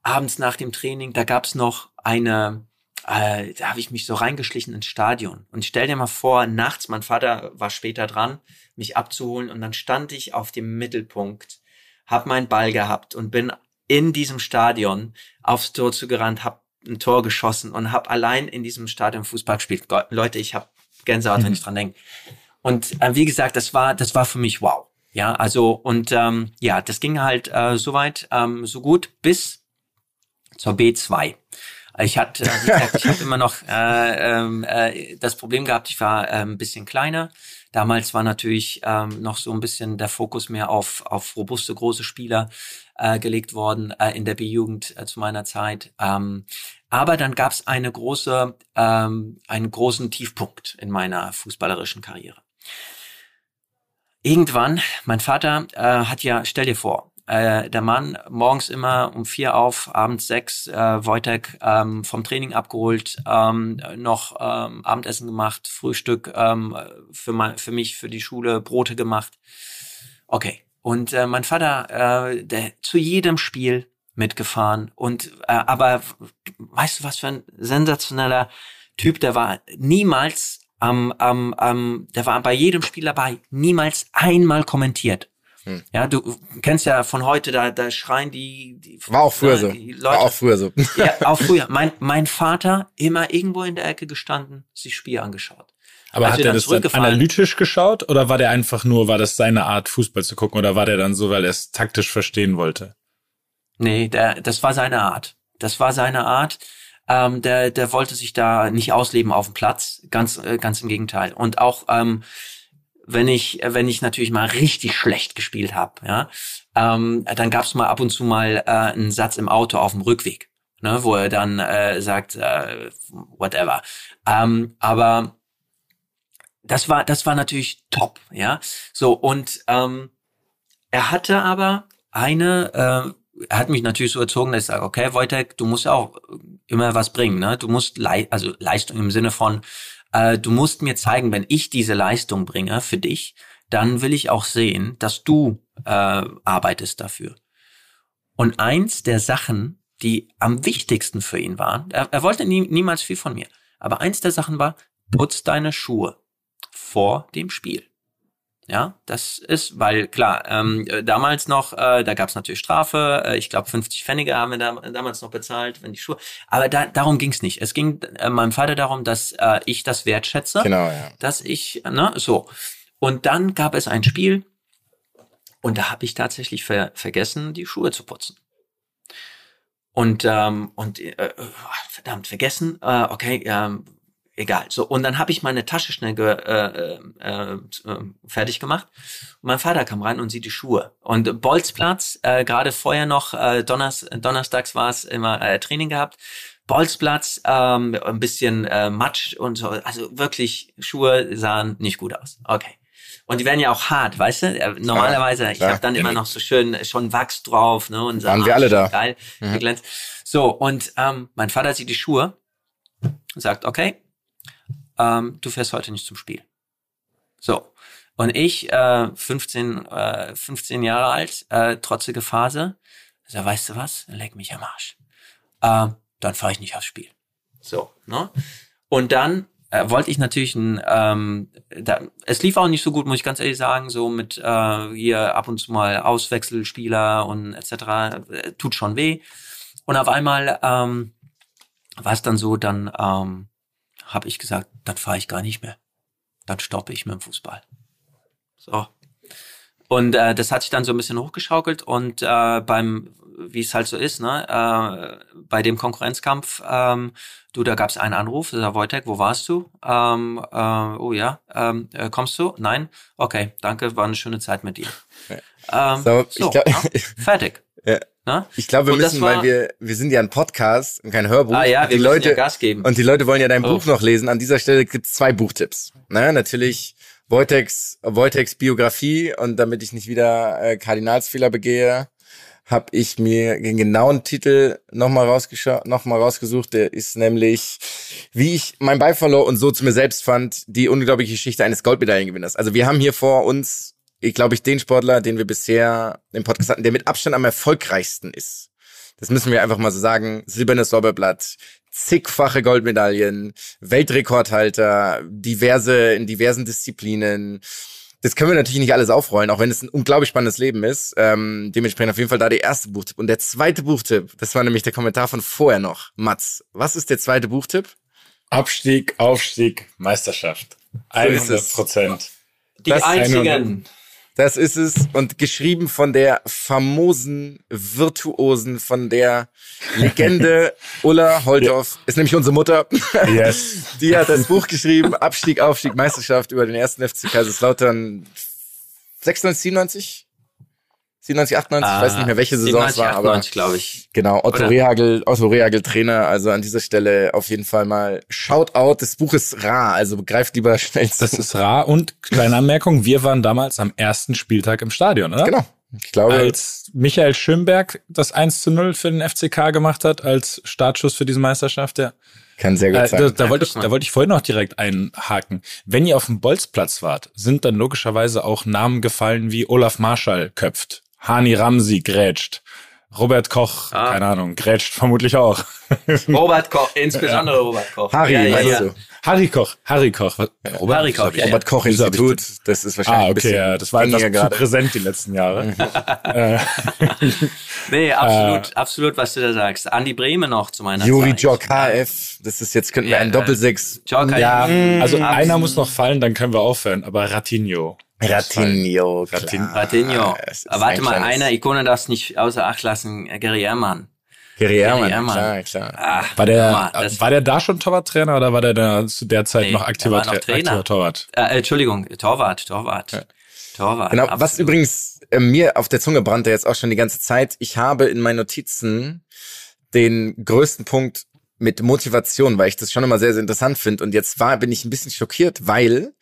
abends nach dem Training, da gab's noch eine, äh, da habe ich mich so reingeschlichen ins Stadion. Und stell dir mal vor, nachts, mein Vater war später dran, mich abzuholen und dann stand ich auf dem Mittelpunkt, hab meinen Ball gehabt und bin in diesem Stadion aufs Tor zugerannt, hab ein Tor geschossen und hab allein in diesem Stadion Fußball gespielt. Leute, ich hab Gänsehaut, wenn ich dran denke. Und äh, wie gesagt, das war, das war für mich wow. Ja, also und ähm, ja, das ging halt äh, so weit, ähm, so gut bis zur B2. Ich hatte, äh, wie gesagt, ich habe immer noch äh, ähm, äh, das Problem gehabt, ich war äh, ein bisschen kleiner. Damals war natürlich ähm, noch so ein bisschen der Fokus mehr auf, auf robuste, große Spieler äh, gelegt worden äh, in der B-Jugend äh, zu meiner Zeit. Ähm, aber dann gab es eine große, ähm, einen großen Tiefpunkt in meiner fußballerischen Karriere. Irgendwann, mein Vater äh, hat ja, stell dir vor, äh, der Mann morgens immer um vier auf, abends sechs, äh, Wojtek ähm, vom Training abgeholt, ähm, noch ähm, Abendessen gemacht, Frühstück ähm, für, mein, für mich, für die Schule, Brote gemacht. Okay. Und äh, mein Vater, äh, der zu jedem Spiel mitgefahren und äh, aber weißt du was für ein sensationeller Typ der war niemals am am am der war bei jedem Spiel dabei niemals einmal kommentiert Hm. ja du kennst ja von heute da da schreien die, die War auch früher ne, so. die War Leute auch früher so. ja auch früher mein mein Vater immer irgendwo in der Ecke gestanden sich Spiel angeschaut Aber Als hat er dann das dann analytisch geschaut oder war der einfach nur, war das seine Art, Fußball zu gucken oder war der dann so, weil er es taktisch verstehen wollte? Nee, der, das war seine Art. Das war seine Art. Ähm, der, der wollte sich da nicht ausleben auf dem Platz. Ganz, äh, ganz im Gegenteil. Und auch ähm, wenn ich, wenn ich natürlich mal richtig schlecht gespielt habe, ja, ähm, dann gab's mal ab und zu mal äh, einen Satz im Auto auf dem Rückweg, ne, wo er dann äh, sagt, äh, whatever. Ähm, aber das war, das war natürlich top, ja. So und ähm, er hatte aber eine, äh, er hat mich natürlich so erzogen, dass ich sage, okay, Wojtek, du musst auch immer was bringen, ne? Du musst lei also Leistung im Sinne von, äh, du musst mir zeigen, wenn ich diese Leistung bringe für dich, dann will ich auch sehen, dass du äh, arbeitest dafür. Und eins der Sachen, die am wichtigsten für ihn waren, er, er wollte nie, niemals viel von mir, aber eins der Sachen war, putz deine Schuhe vor dem Spiel. Ja, das ist, weil klar, ähm, äh, damals noch, äh, da gab es natürlich Strafe, äh, ich glaube 50 Pfennige haben wir da, damals noch bezahlt, wenn die Schuhe, aber da, darum ging es nicht. Es ging äh, meinem Vater darum, dass äh, ich das wertschätze, Genau, ja. dass ich, ne, so. Und dann gab es ein Spiel und da habe ich tatsächlich ver vergessen, die Schuhe zu putzen. Und, ähm, und äh, äh, verdammt, vergessen, äh, okay, ähm, egal. So, und dann habe ich meine Tasche schnell ge, äh, äh, äh, fertig gemacht. Und mein Vater kam rein und sieht die Schuhe. Und Bolzplatz, äh, gerade vorher noch, äh, Donners, donnerstags war es immer äh, Training gehabt. Bolzplatz, ähm, ein bisschen äh, Matsch und so. Also wirklich, Schuhe sahen nicht gut aus. Okay. Und die werden ja auch hart, weißt du? Äh, Normalerweise, ich klar. habe dann immer noch so schön äh, schon Wachs drauf, ne? Und so, Waren wir alle da. Geil, geglänzt. So, und ähm, mein Vater sieht die Schuhe und sagt, okay, ähm, du fährst heute nicht zum Spiel. So. Und ich, äh, 15, äh, 15 Jahre alt, äh, trotzige Phase, sag, weißt du was, leck mich am Arsch. Ähm, dann fahre ich nicht aufs Spiel. So, ne? Und dann äh, wollte ich natürlich ein, ähm, da, es lief auch nicht so gut, muss ich ganz ehrlich sagen, so mit äh, hier ab und zu mal Auswechselspieler und etc. Äh, tut schon weh. Und auf einmal ähm, war es dann so, dann ähm, habe ich gesagt, dann fahre ich gar nicht mehr. Dann stoppe ich mit dem Fußball. So. Und äh, das hat sich dann so ein bisschen hochgeschaukelt und äh, beim, wie es halt so ist, ne, äh, bei dem Konkurrenzkampf, ähm, du, da gab es einen Anruf, da sagt Wojtek, wo warst du? Ähm, äh, oh ja, ähm, äh, kommst du? Nein? Okay, danke, war eine schöne Zeit mit dir. Ähm, So, so, glaub- ja, fertig. Ja. Ne? Ich glaube, wir Und müssen, war- weil wir, wir sind ja ein Podcast und kein Hörbuch. Ah ja, wir die müssen Leute, ja Gas geben. Und die Leute wollen ja dein Oh. Buch noch lesen. An dieser Stelle gibt's zwei Buchtipps. Ne? Natürlich Wojtex, Wojtex Biografie und damit ich nicht wieder äh, Kardinalsfehler begehe, habe ich mir den genauen Titel nochmal rausgeschaut, noch mal rausgesucht. Der ist nämlich, wie ich mein verlor und so zu mir selbst fand, die unglaubliche Geschichte eines Goldmedaillengewinners. Also wir haben hier vor uns, ich glaube ich, den Sportler, den wir bisher im Podcast hatten, der mit Abstand am erfolgreichsten ist. Das müssen wir einfach mal so sagen. Silbernes Lorbeerblatt, zigfache Goldmedaillen, Weltrekordhalter, diverse, in diversen Disziplinen. Das können wir natürlich nicht alles aufrollen, auch wenn es ein unglaublich spannendes Leben ist. Ähm, dementsprechend auf jeden Fall da der erste Buchtipp. Und der zweite Buchtipp, das war nämlich der Kommentar von vorher noch. Mats, was ist der zweite Buchtipp? Abstieg, Aufstieg, Meisterschaft. ist 100 es. Prozent. Die Das- einzigen. Das ist es. Und geschrieben von der famosen, virtuosen, von der Legende Ulla Holthoff. Ist nämlich unsere Mutter. Yes. Die hat das Buch geschrieben, Abstieg, Aufstieg, Meisterschaft über den ersten FC Kaiserslautern 96, 97? 97, 98, ich weiß nicht mehr, welche Saison es 97, war, aber 98, glaube ich. genau, Otto Oder? Rehagel, Otto Rehagel Trainer, also an dieser Stelle auf jeden Fall mal Shoutout, das Buch ist rar, also greift lieber schnell zu. Das ist rar und kleine Anmerkung, wir waren damals am ersten Spieltag im Stadion, oder? genau. Ich glaube, Als Michael Schönberg das 1 zu 0 für den FCK gemacht hat, als Startschuss für diese Meisterschaft, ja. kann sehr gut Äh, sein. da, da, wollte ich, da wollte ich vorhin noch direkt einhaken. Wenn ihr auf dem Bolzplatz wart, sind dann logischerweise auch Namen gefallen wie Olaf Marschall köpft, Hani Ramsi grätscht, Robert Koch, Ah. keine Ahnung, grätscht vermutlich auch. Robert Koch, insbesondere Robert Koch. Harry, ja, ja, ja. Harry Koch, Harry Koch. Robert, Harry Koch, ja. Robert Koch Institut, das ist wahrscheinlich Ah, ein okay, bisschen ja, das war etwas gängiger zu gerade. präsent die letzten Jahre. äh, Nee, absolut, absolut, was du da sagst. Andi Brehme noch zu meiner Juri Zeit. Jok HF, das ist jetzt, könnten wir Ja, einen äh, Doppelsechs. Jok, ja, also Mm, einer muss noch fallen, dann können wir aufhören. Aber Ratinho. Ratinho, Ratinho. Ist Warte ein mal, einer Ikone darfst nicht außer Acht lassen, äh, Gary Ehrmann. Gary Ehrmann, Ehrmann. klar, klar. Ah, War der, das, war der da schon Torwarttrainer oder war der da zu der Zeit Nee, noch aktiver, noch Tra- Trainer. aktiver Torwart? äh, Entschuldigung, Torwart, Torwart. Torwart. Genau, absolut. was übrigens äh, mir auf der Zunge brannte jetzt auch schon die ganze Zeit. Ich habe in meinen Notizen den größten Punkt mit Motivation, weil ich das schon immer sehr, sehr interessant finde. Und jetzt war, bin ich ein bisschen schockiert, weil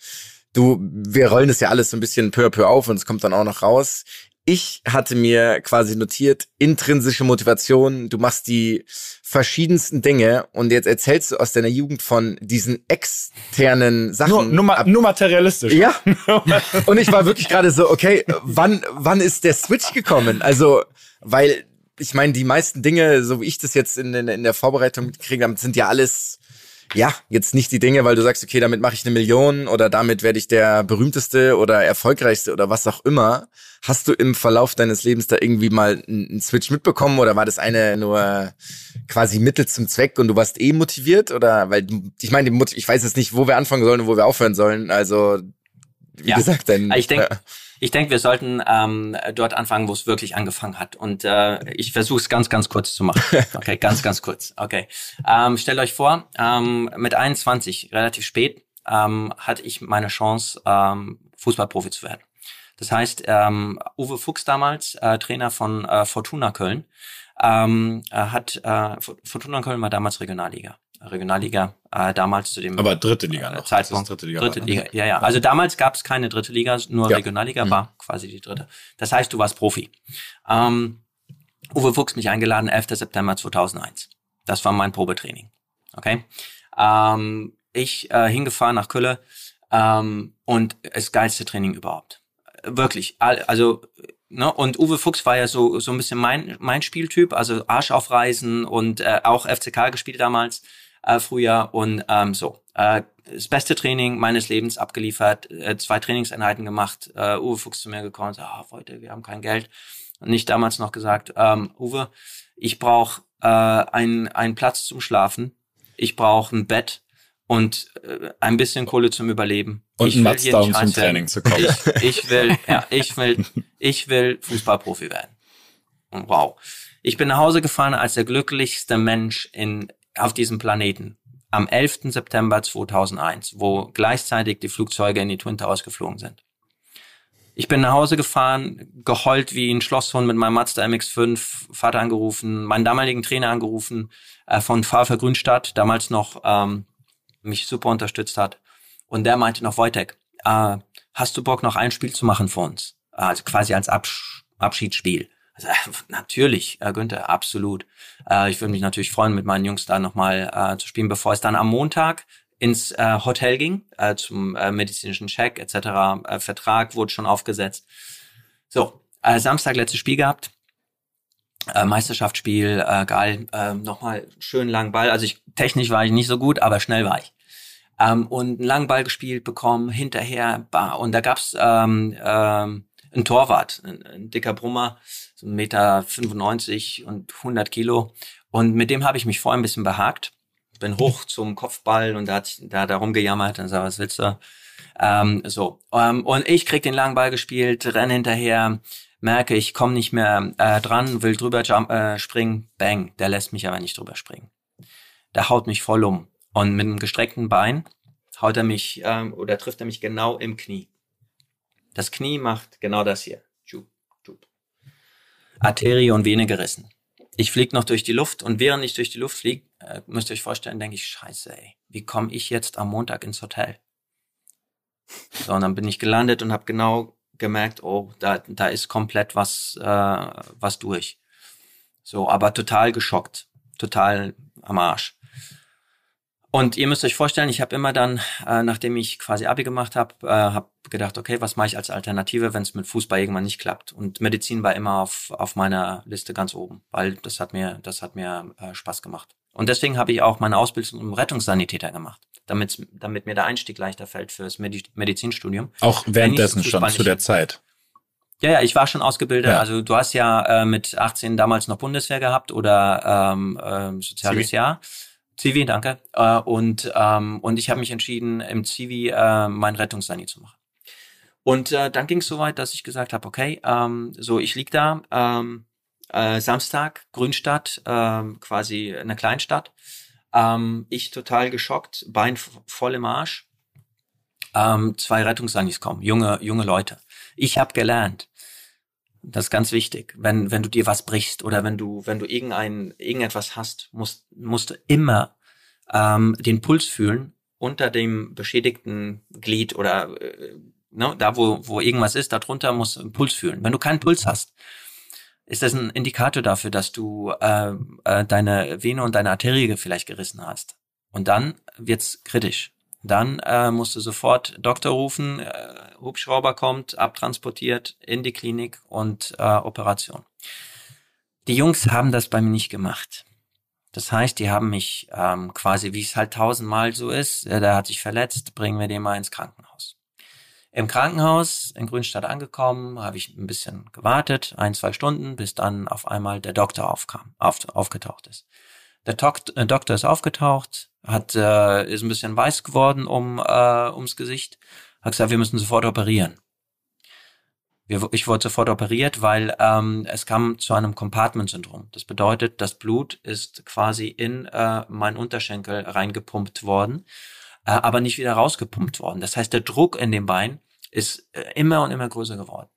du, wir rollen das ja alles so ein bisschen peu à peu auf und es kommt dann auch noch raus. Ich hatte mir quasi notiert, intrinsische Motivation, du machst die verschiedensten Dinge und jetzt erzählst du aus deiner Jugend von diesen externen Sachen. Nur, nur, ma- nur materialistisch. ja. Und ich war wirklich gerade so, okay, wann, wann ist der Switch gekommen? Also, weil ich meine, die meisten Dinge, so wie ich das jetzt in, in, in der Vorbereitung mitgekriegt habe, sind ja alles, ja, jetzt nicht die Dinge, weil du sagst, okay, damit mache ich eine Million oder damit werde ich der berühmteste oder erfolgreichste oder was auch immer. Hast du im Verlauf deines Lebens da irgendwie mal einen Switch mitbekommen oder war das eine nur quasi Mittel zum Zweck und du warst eh motiviert oder weil du- ich meine, ich weiß jetzt nicht, wo wir anfangen sollen und wo wir aufhören sollen. Also wie Ja. gesagt, dein Ich denke, ja. Ich denke, wir sollten ähm, dort anfangen, wo es wirklich angefangen hat. Und äh, ich versuche es ganz, ganz kurz zu machen. Okay, ganz, ganz kurz. Okay. Ähm, stellt euch vor, ähm, mit 21, relativ spät, ähm, hatte ich meine Chance, ähm, Fußballprofi zu werden. Das heißt, ähm, Uwe Fuchs damals, äh, Trainer von äh, Fortuna Köln, ähm, hat äh, Fortuna Köln war damals Regionalliga. Regionalliga äh, damals zu dem Aber dritte Liga äh, noch. Zeitpunkt. Dritte Liga. Dritte? Liga, ja, ja. Also damals gab es keine dritte Liga, nur Ja. Regionalliga Mhm. war quasi die dritte. Das heißt, du warst Profi. Ähm, Uwe Fuchs mich eingeladen, 11. September 2001. Das war mein Probetraining. Okay. Ähm, ich äh, hingefahren nach Kölle ähm, und das geilste Training überhaupt. Wirklich. Also Ne? Und Uwe Fuchs war ja so, so ein bisschen mein, mein Spieltyp, also Arsch aufreißen und äh, auch FCK gespielt damals, äh, früher und ähm, so. Äh, das beste Training meines Lebens abgeliefert, äh, zwei Trainingseinheiten gemacht, äh, Uwe Fuchs zu mir gekommen und sagt, ah, heute, wir haben kein Geld. Und ich damals noch gesagt, ähm, Uwe, ich brauche äh, einen, einen Platz zum Schlafen, ich brauche ein Bett und äh, ein bisschen Kohle zum Überleben. Und ich ein will hier Matzdown nicht zum. Training zu kommen. Ich, ich will, ja, ich will, ich will Fußballprofi werden. Und wow. Ich bin nach Hause gefahren als der glücklichste Mensch in, auf diesem Planeten. Am 11. September 2001, wo gleichzeitig die Flugzeuge in die Twin Towers geflogen sind. Ich bin nach Hause gefahren, geheult wie ein Schlosshund mit meinem Mazda MX-5, Vater angerufen, meinen damaligen Trainer angerufen, äh, von VfL Grünstadt, damals noch ähm, mich super unterstützt hat. Und der meinte noch, Wojtek, äh, hast du Bock, noch ein Spiel zu machen für uns? Also quasi als Absch Abschiedsspiel. Natürlich, äh, Günther, absolut. Äh, ich würde mich natürlich freuen, mit meinen Jungs da nochmal äh, zu spielen, bevor es dann am Montag ins äh, Hotel ging, äh, zum äh, medizinischen Check etc. Äh, Vertrag wurde schon aufgesetzt. So, äh, Samstag letztes Spiel gehabt. Äh, Meisterschaftsspiel, äh, geil, äh, nochmal schön langen Ball. Also ich, technisch war ich nicht so gut, aber schnell war ich. Ähm, und einen langen Ball gespielt bekommen, hinterher, bah, und da gab's ähm, ähm, einen Torwart, ein, ein dicker Brummer, so 1,95 Meter 95 und 100 Kilo. Und mit dem habe ich mich vorher ein bisschen behagt. Bin hoch zum Kopfball und da hat da, da rumgejammert und sag, was willst du? Ähm, so. Ähm, und ich krieg den langen Ball gespielt, renn hinterher, merke, ich komme nicht mehr äh, dran, will drüber jump, äh, springen, bang, der lässt mich aber nicht drüber springen. Der haut mich voll um. Und mit einem gestreckten Bein haut er mich ähm, oder trifft er mich genau im Knie. Das Knie macht genau das hier. Tschub, tschub. Arterie und Vene gerissen. Ich flieg noch durch die Luft und während ich durch die Luft flieg, äh, müsst ihr euch vorstellen, denke ich, scheiße, ey, wie komme ich jetzt am Montag ins Hotel? So, und dann bin ich gelandet und habe genau gemerkt, oh, da, da ist komplett was, äh, was durch. So, aber total geschockt, total am Arsch. Und ihr müsst euch vorstellen, ich habe immer dann, äh, nachdem ich quasi Abi gemacht habe, äh, habe gedacht, okay, was mache ich als Alternative, wenn es mit Fußball irgendwann nicht klappt? Und Medizin war immer auf, auf meiner Liste ganz oben, weil das hat mir, das hat mir äh, Spaß gemacht. Und deswegen habe ich auch meine Ausbildung zum Rettungssanitäter gemacht, damit, damit mir der Einstieg leichter fällt fürs Medi Medizinstudium. Auch währenddessen schon zu der Zeit. Ja, ja, ich war schon ausgebildet. Ja. Also du hast ja äh, mit 18 damals noch Bundeswehr gehabt oder ähm, ähm, soziales. Jahr. Zivi, danke. Äh, und ähm, und ich habe mich entschieden, im Zivi äh, mein Rettungssani zu machen. Und äh, dann ging es so weit, dass ich gesagt habe, okay, ähm, so ich lieg da, ähm, äh, Samstag, Grünstadt, ähm, quasi eine Kleinstadt. Ähm, ich total geschockt, Bein voll im Arsch. Ähm, zwei Rettungssanis kommen, junge junge Leute. Ich habe gelernt, das ist ganz wichtig. Wenn, wenn du dir was brichst oder wenn du, wenn du irgendein, irgendetwas hast, musst, musst du immer ähm, den Puls fühlen unter dem beschädigten Glied oder äh, ne, da, wo, wo irgendwas ist, darunter musst du einen Puls fühlen. Wenn du keinen Puls hast, ist das ein Indikator dafür, dass du äh, äh, deine Vene und deine Arterie vielleicht gerissen hast. Und dann wird's kritisch. Dann äh, musst du sofort Doktor rufen, äh, Hubschrauber kommt, abtransportiert in die Klinik und äh, Operation. Die Jungs haben das bei mir nicht gemacht. Das heißt, die haben mich ähm, quasi, wie es halt tausendmal so ist, äh, der hat sich verletzt, bringen wir den mal ins Krankenhaus. Im Krankenhaus in Grünstadt angekommen, habe ich ein bisschen gewartet, ein, zwei Stunden, bis dann auf einmal der Doktor aufkam, auf, aufgetaucht ist. Der Tok äh, Doktor ist aufgetaucht, hat äh, ist ein bisschen weiß geworden um äh, ums Gesicht, hat gesagt, wir müssen sofort operieren. Wir, ich wurde sofort operiert, weil ähm, es kam zu einem Compartment-Syndrom. Das bedeutet, das Blut ist quasi in äh, meinen Unterschenkel reingepumpt worden, äh, aber nicht wieder rausgepumpt worden. Das heißt, der Druck in dem Bein ist äh, immer und immer größer geworden.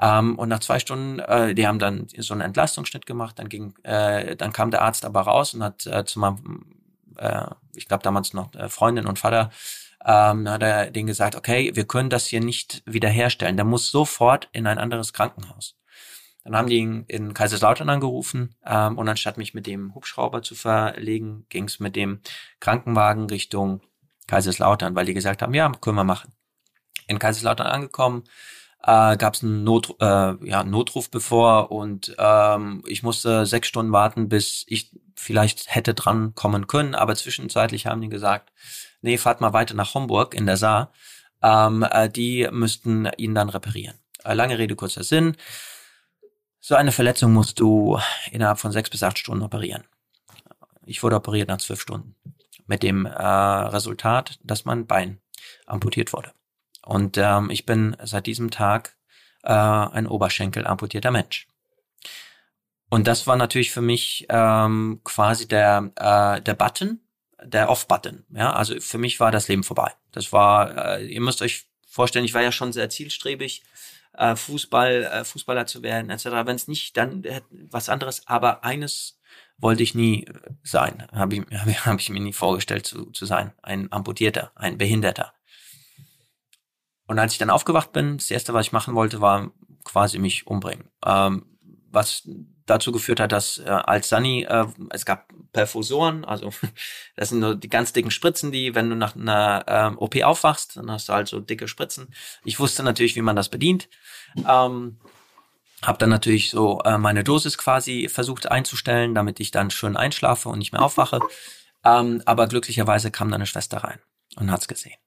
Ähm, und nach zwei Stunden, äh, die haben dann so einen Entlastungsschnitt gemacht, dann ging, äh, dann kam der Arzt aber raus und hat äh, zu meinem, äh, ich glaube damals noch äh, Freundin und Vater, ähm, hat er denen gesagt, okay, wir können das hier nicht wiederherstellen. Der muss sofort in ein anderes Krankenhaus. Dann haben die ihn in Kaiserslautern angerufen ähm, und anstatt mich mit dem Hubschrauber zu verlegen, ging es mit dem Krankenwagen Richtung Kaiserslautern, weil die gesagt haben, ja, können wir machen. In Kaiserslautern angekommen, äh, gab es einen Not, äh, ja, Notruf bevor und ähm, ich musste sechs Stunden warten, bis ich vielleicht hätte dran kommen können. Aber zwischenzeitlich haben die gesagt, nee, fahrt mal weiter nach Homburg in der Saar. Ähm, äh, die müssten ihn dann reparieren. Äh, lange Rede, kurzer Sinn. So eine Verletzung musst du innerhalb von sechs bis acht Stunden operieren. Ich wurde operiert nach zwölf Stunden. Mit dem äh, Resultat, dass mein Bein amputiert wurde. Und ähm, ich bin seit diesem Tag äh, ein Oberschenkel amputierter Mensch. Und das war natürlich für mich ähm, quasi der, äh, der Button, der Off-Button. Ja, also für mich war das Leben vorbei. Das war, äh, ihr müsst euch vorstellen, ich war ja schon sehr zielstrebig, äh, Fußball, äh, Fußballer zu werden, etc. Wenn es nicht, dann äh, was anderes. Aber eines wollte ich nie sein, habe ich, hab ich mir nie vorgestellt zu, zu sein. Ein Amputierter, ein Behinderter. Und als ich dann aufgewacht bin, das erste, was ich machen wollte, war quasi mich umbringen. Ähm, was dazu geführt hat, dass äh, als Sunny, äh, es gab Perfusoren, also das sind nur die ganz dicken Spritzen, die, wenn du nach einer ähm, OP aufwachst, dann hast du halt so dicke Spritzen. Ich wusste natürlich, wie man das bedient. Ähm, habe dann natürlich so äh, meine Dosis quasi versucht einzustellen, damit ich dann schön einschlafe und nicht mehr aufwache. Ähm, aber glücklicherweise kam dann eine Schwester rein und hat's gesehen.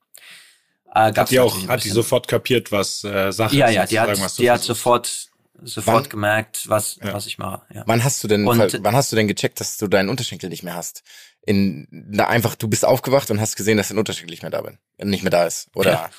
Äh, hat die auch, hat die sofort kapiert, was äh, Sache ja, ist? Ja, die hat, die hat sofort, sofort wann, gemerkt, was, ja. was ich mache. Ja. Wann hast du denn, und, wann hast du denn gecheckt, dass du deinen Unterschenkel nicht mehr hast? In, na, einfach, du bist aufgewacht und hast gesehen, dass dein Unterschenkel nicht mehr da bin, nicht mehr da ist, oder?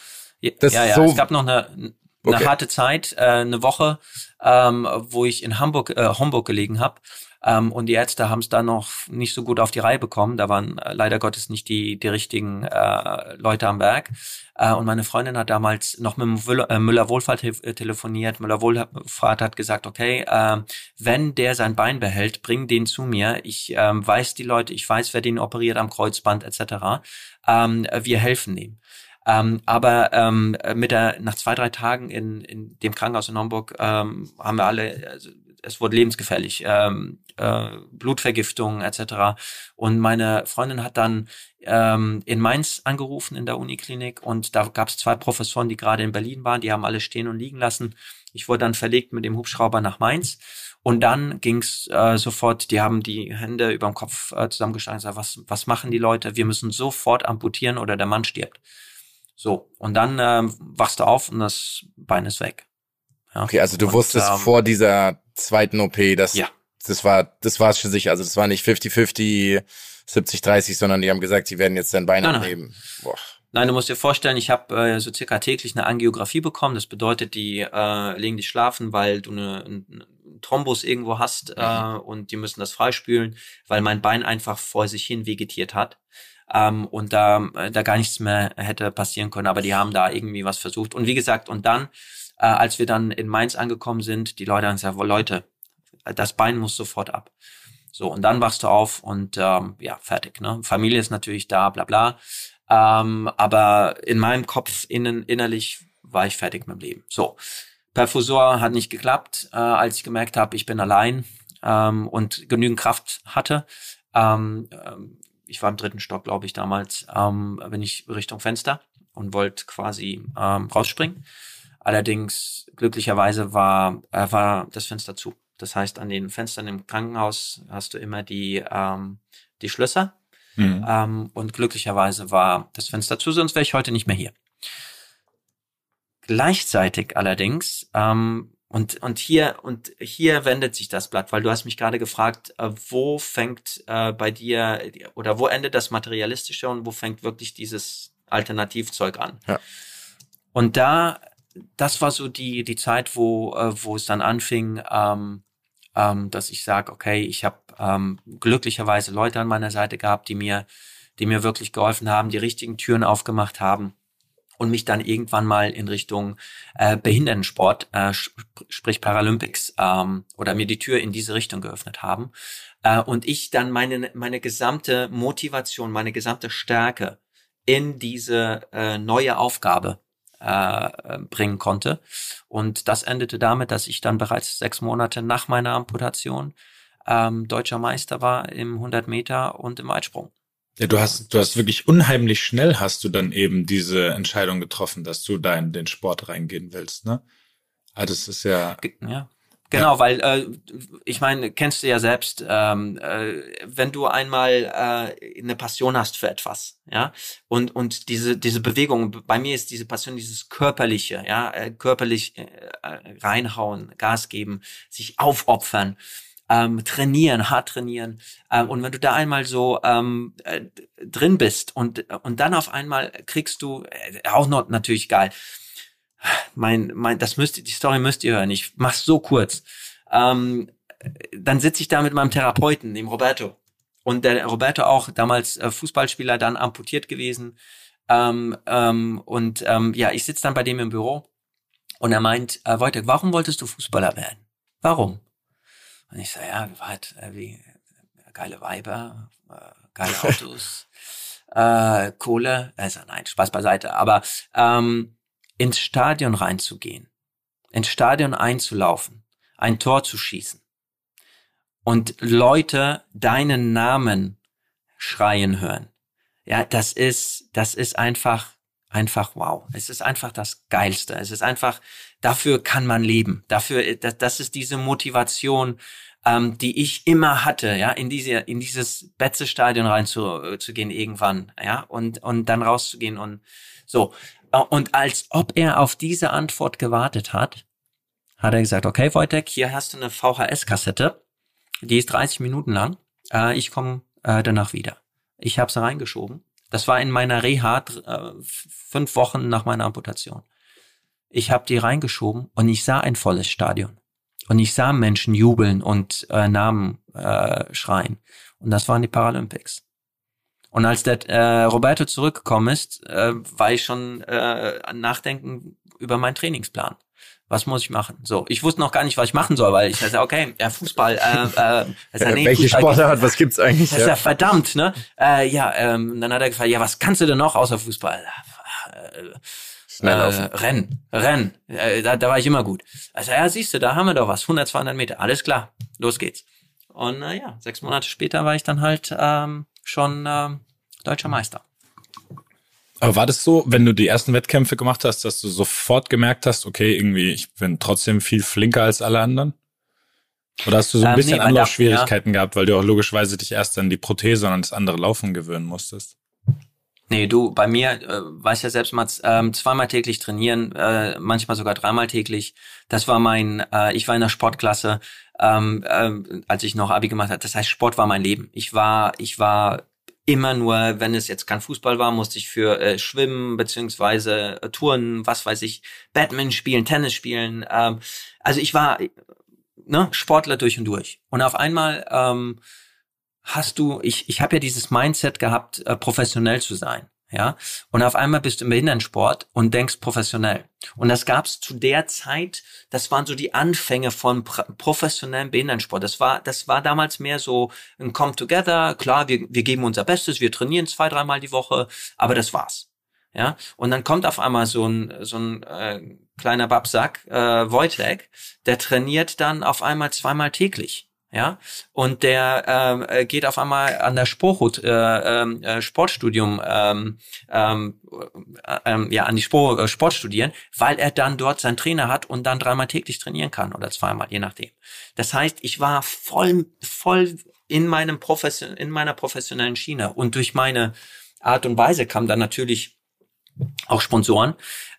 Ja, das ja, ja. So, es gab noch eine, eine okay. harte Zeit, äh, eine Woche, ähm, wo ich in Hamburg, äh, Homburg gelegen habe ähm, und die Ärzte haben es da noch nicht so gut auf die Reihe bekommen. Da waren äh, leider Gottes nicht die, die richtigen äh, Leute am Werk. Äh, und meine Freundin hat damals noch mit äh, Müller-Wohlfahrt te telefoniert. Müller-Wohlfahrt hat gesagt, okay, äh, wenn der sein Bein behält, bring den zu mir. Ich äh, weiß die Leute, ich weiß, wer den operiert am Kreuzband etc. Ähm, wir helfen ihm. Ähm, aber ähm, mit der nach zwei drei Tagen in, in dem Krankenhaus in Hamburg ähm, haben wir alle also, es wurde lebensgefährlich, ähm, äh, Blutvergiftung etc. Und meine Freundin hat dann ähm, in Mainz angerufen in der Uniklinik und da gab es zwei Professoren, die gerade in Berlin waren, die haben alle stehen und liegen lassen. Ich wurde dann verlegt mit dem Hubschrauber nach Mainz. Und dann ging's äh, sofort, die haben die Hände über dem Kopf äh, zusammengeschlagen und gesagt, was, was machen die Leute? Wir müssen sofort amputieren oder der Mann stirbt. So, und dann äh, wachst du auf und das Bein ist weg. Ja. Okay, also du und, wusstest ähm, vor dieser zweiten OP, dass ja. das war, das war es für sich. Also das war nicht 50-50, 70-30, sondern die haben gesagt, sie werden jetzt dein Bein abnehmen. Boah. Nein, du musst dir vorstellen, ich habe äh, so circa täglich eine Angiografie bekommen. Das bedeutet, die äh, legen dich schlafen, weil du eine, einen Thrombus irgendwo hast äh, mhm. und die müssen das freispülen, weil mein Bein einfach vor sich hin vegetiert hat. Ähm, und da, äh, da gar nichts mehr hätte passieren können, aber die haben da irgendwie was versucht. Und wie gesagt, und dann äh, als wir dann in Mainz angekommen sind, die Leute haben gesagt, Leute, das Bein muss sofort ab. So, und dann wachst du auf und ähm, ja, fertig. Ne? Familie ist natürlich da, bla bla. Ähm, aber in meinem Kopf innen, innerlich war ich fertig mit dem Leben. So, Perfusor hat nicht geklappt, äh, als ich gemerkt habe, ich bin allein ähm, und genügend Kraft hatte. Ähm, ähm, ich war im dritten Stock, glaube ich, damals, ähm, bin ich Richtung Fenster und wollte quasi ähm, rausspringen. Allerdings glücklicherweise war, äh, war das Fenster zu. Das heißt, an den Fenstern im Krankenhaus hast du immer die, ähm, die Schlösser. Mhm. Ähm, und glücklicherweise war das Fenster zu, sonst wäre ich heute nicht mehr hier. Gleichzeitig allerdings, ähm, und, und hier, und hier wendet sich das Blatt, weil du hast mich gerade gefragt, äh, wo fängt äh, bei dir oder wo endet das Materialistische und wo fängt wirklich dieses Alternativzeug an? Ja. Und da das war so die, die Zeit, wo, äh, wo es dann anfing, ähm, ähm, dass ich sage, okay, ich habe ähm, glücklicherweise Leute an meiner Seite gehabt, die mir, die mir wirklich geholfen haben, die richtigen Türen aufgemacht haben und mich dann irgendwann mal in Richtung äh, Behindertensport, äh, sprich Paralympics, ähm, oder mir die Tür in diese Richtung geöffnet haben. Äh, und ich dann meine, meine gesamte Motivation, meine gesamte Stärke in diese äh, neue Aufgabe äh, bringen konnte. Und das endete damit, dass ich dann bereits sechs Monate nach meiner Amputation ähm, deutscher Meister war im 100 Meter und im Weitsprung. Ja, du hast, du hast wirklich unheimlich schnell hast du dann eben diese Entscheidung getroffen, dass du da in den Sport reingehen willst, ne? Also das ist ja. Ja. Genau, ja. weil äh, ich meine, kennst du ja selbst, ähm, äh, wenn du einmal äh, eine Passion hast für etwas, ja, und und diese diese Bewegung, bei mir ist diese Passion dieses körperliche, ja, äh, körperlich äh, reinhauen, Gas geben, sich aufopfern ähm, trainieren, hart trainieren. Ähm, und wenn du da einmal so ähm, äh, drin bist und, und dann auf einmal kriegst du, äh, auch noch natürlich geil, mein, mein, das müsst ihr, die Story müsst ihr hören, ich mach's so kurz. Ähm, dann sitze ich da mit meinem Therapeuten, dem Roberto. Und der Roberto auch damals äh, Fußballspieler, dann amputiert gewesen. Ähm, ähm, und ähm, ja, ich sitze dann bei dem im Büro und er meint, äh, Wojtek, warum wolltest du Fußballer werden? Warum? Und ich so, ja, halt, äh, wie äh, geile Weiber, äh, geile Autos, äh, Kohle. Also nein, Spaß beiseite. Aber ähm, ins Stadion reinzugehen, ins Stadion einzulaufen, ein Tor zu schießen und Leute deinen Namen schreien hören. Ja, das ist, das ist einfach, einfach wow. Es ist einfach das Geilste. Es ist einfach, dafür kann man leben. Dafür, das, das ist diese Motivation, ähm, die ich immer hatte, ja, in diese, in dieses Betze-Stadion rein zu, äh, irgendwann, ja, und, und dann rauszugehen und so. Äh, und als ob er auf diese Antwort gewartet hat, hat er gesagt, okay, Wojtek, hier hast du eine VHS-Kassette, die ist 30 Minuten lang, äh, ich komme äh, danach wieder. Ich habe sie reingeschoben. Das war in meiner Reha äh, fünf Wochen nach meiner Amputation. Ich habe die reingeschoben und ich sah ein volles Stadion. Und ich sah Menschen jubeln und äh, Namen äh, schreien. Und das waren die Paralympics. Und als der äh, Roberto zurückgekommen ist, äh, war ich schon äh, nachdenken über meinen Trainingsplan. Was muss ich machen? So, ich wusste noch gar nicht, was ich machen soll, weil ich dachte, okay, ja, Fußball, äh, äh, ja, nee, welche Fußball, Sportart, was gibt's eigentlich? Das ist ja, ja verdammt, ne? Äh, ja, ähm, dann hat er gefragt, ja, was kannst du denn noch außer Fußball? Äh, Schnell äh, Rennen, Rennen, äh, da, da war ich immer gut. Also ja, siehst du, da haben wir doch was, 100, 200 Meter, alles klar, los geht's. Und äh, ja, sechs Monate später war ich dann halt ähm, schon ähm, deutscher Meister. Aber war das so, wenn du die ersten Wettkämpfe gemacht hast, dass du sofort gemerkt hast, okay, irgendwie, ich bin trotzdem viel flinker als alle anderen? Oder hast du so ein ähm, bisschen nee, Anlaufschwierigkeiten ja. gehabt, weil du auch logischerweise dich erst an die Prothese und an das andere Laufen gewöhnen musstest? Nee, du, bei mir, äh, weiß ja selbst mal, ähm, zweimal täglich trainieren, äh, manchmal sogar dreimal täglich. Das war mein, äh, ich war in der Sportklasse, ähm, äh, als ich noch Abi gemacht habe. Das heißt, Sport war mein Leben. Ich war, ich war immer nur, wenn es jetzt kein Fußball war, musste ich für äh, Schwimmen beziehungsweise äh, Touren, was weiß ich, Badminton spielen, Tennis spielen. Ähm, also ich war ne, Sportler durch und durch. Und auf einmal ähm, hast du, ich, ich habe ja dieses Mindset gehabt, äh, professionell zu sein. Ja, und auf einmal bist du im Behindertensport und denkst professionell. Und das gab's zu der Zeit, das waren so die Anfänge von professionellem Behindertensport. Das war, das war damals mehr so ein Come Together. Klar, wir, wir geben unser Bestes, wir trainieren zwei, dreimal die Woche, aber das war's. Ja, und dann kommt auf einmal so ein, so ein äh, kleiner Babsack, äh, Wojtek, der trainiert dann auf einmal zweimal täglich ja, und der ähm, äh, geht auf einmal an der Sporhut äh, ähm, äh, Sportstudium ähm, ähm, äh, ähm, ja an die Sport, äh, Sport studieren, weil er dann dort seinen Trainer hat und dann dreimal täglich trainieren kann oder zweimal, je nachdem. Das heißt, ich war voll voll in meinem Profession in meiner professionellen Schiene. Und durch meine Art und Weise kam dann natürlich auch Sponsoren,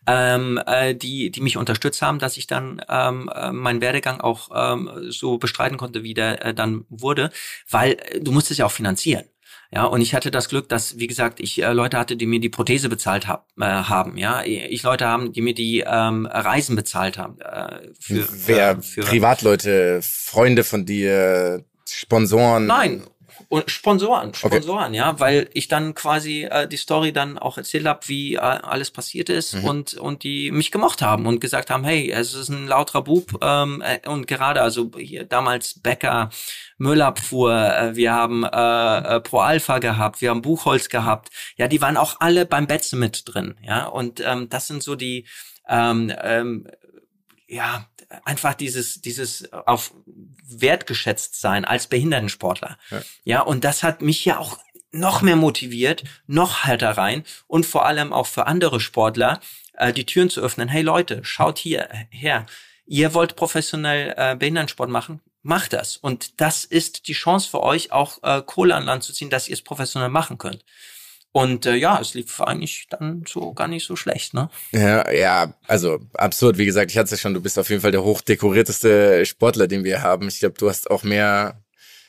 ähm, äh, die, die mich unterstützt haben, dass ich dann ähm, äh, meinen Werdegang auch ähm, so bestreiten konnte, wie der äh, dann wurde, weil äh, du musst es ja auch finanzieren. Ja, und ich hatte das Glück, dass, wie gesagt, ich äh, Leute hatte, die mir die Prothese bezahlt hab, äh, haben. Ja, ich Leute haben, die mir die ähm, Reisen bezahlt haben. Äh, für, Wer? Für, für Privatleute, Freunde von dir, Sponsoren? Nein, und Sponsoren, Sponsoren, okay. ja, weil ich dann quasi äh, die Story dann auch erzählt habe, wie äh, alles passiert ist mhm. und und die mich gemocht haben und gesagt haben, hey, es ist ein lauterer Bub ähm, äh, und gerade also hier damals Becker, Müllabfuhr, äh, wir haben äh, äh, Pro Alpha gehabt, wir haben Buchholz gehabt, ja, die waren auch alle beim Betze mit drin, ja, und ähm, das sind so die ähm, ähm, ja, einfach dieses, dieses auf wertgeschätzt sein als Behindertensportler. Ja. ja, und das hat mich ja auch noch mehr motiviert, noch härter rein und vor allem auch für andere Sportler äh, die Türen zu öffnen. Hey Leute, schaut hier her. Ihr wollt professionell äh, Behindertensport machen? Macht das. Und das ist die Chance für euch, auch äh, Kohle an Land zu ziehen, dass ihr es professionell machen könnt. Und äh, ja, es lief eigentlich dann so gar nicht so schlecht, ne? Ja, ja, also absurd. Wie gesagt, ich hatte es ja schon, du bist auf jeden Fall der hochdekorierteste Sportler, den wir haben. Ich glaube, du hast auch mehr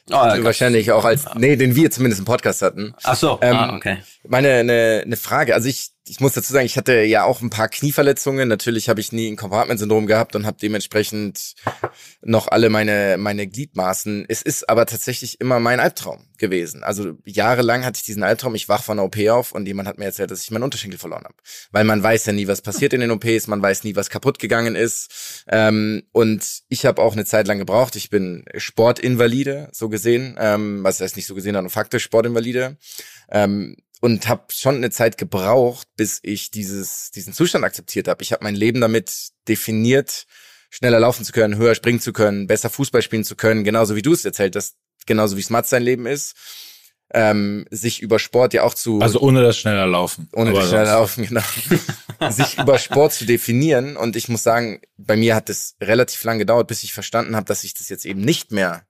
Oh, ja, wahrscheinlich auch als, nee, den wir zumindest im Podcast hatten. Ach so, ähm, ah, okay. Meine, eine, eine Frage, also ich, ich muss dazu sagen, ich hatte ja auch ein paar Knieverletzungen. Natürlich habe ich nie ein Compartment-Syndrom gehabt und habe dementsprechend noch alle meine, meine Gliedmaßen. Es ist aber tatsächlich immer mein Albtraum gewesen. Also jahrelang hatte ich diesen Albtraum. Ich wach von der OP auf und jemand hat mir erzählt, dass ich meinen Unterschenkel verloren habe. Weil man weiß ja nie, was passiert in den OPs, man weiß nie, was kaputt gegangen ist. Ähm, und ich habe auch eine Zeit lang gebraucht. Ich bin Sportinvalide, so gesehen. Ähm, was heißt nicht so gesehen, sondern faktisch Sportinvalide. Ähm, und habe schon eine Zeit gebraucht, bis ich dieses diesen Zustand akzeptiert habe. Ich habe mein Leben damit definiert, schneller laufen zu können, höher springen zu können, besser Fußball spielen zu können, genauso wie du es erzählt hast, genauso wie Smarts sein Leben ist. Ähm, sich über Sport ja auch zu also ohne das schneller laufen ohne das schneller laufen genau sich über Sport zu definieren und ich muss sagen bei mir hat es relativ lang gedauert bis ich verstanden habe dass ich das jetzt eben nicht mehr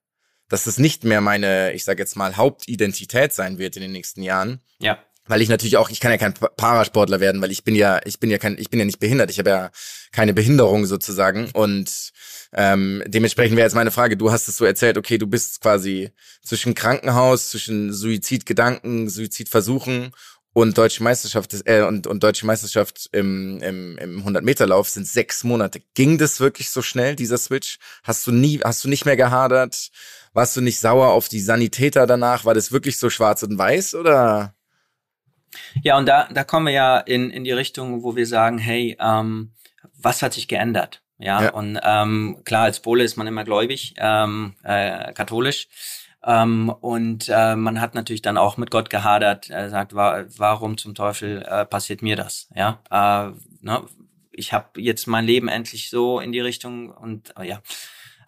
dass es nicht mehr meine, ich sage jetzt mal, Hauptidentität sein wird in den nächsten Jahren. Ja. Weil ich natürlich auch, ich kann ja kein Parasportler werden, weil ich bin ja, ich bin ja kein, ich bin ja nicht behindert, ich habe ja keine Behinderung sozusagen. Und ähm, dementsprechend wäre jetzt meine Frage, du hast es so erzählt, okay, du bist quasi zwischen Krankenhaus, zwischen Suizidgedanken, Suizidversuchen und deutsche Meisterschaft äh, und, und deutsche Meisterschaft im, im, im 100 Meter Lauf sind sechs Monate. Ging das wirklich so schnell dieser Switch? Hast du nie, hast du nicht mehr gehadert? Warst du nicht sauer auf die Sanitäter danach? War das wirklich so schwarz und weiß oder? Ja, und da, da kommen wir ja in, in die Richtung, wo wir sagen, hey, ähm, was hat sich geändert? Ja, ja. und ähm, klar, als Pole ist man immer gläubig, ähm, äh, katholisch. Ähm, und äh, man hat natürlich dann auch mit Gott gehadert. Er sagt, wa warum zum Teufel äh, passiert mir das? Ja, äh, ne? ich habe jetzt mein Leben endlich so in die Richtung und äh, ja.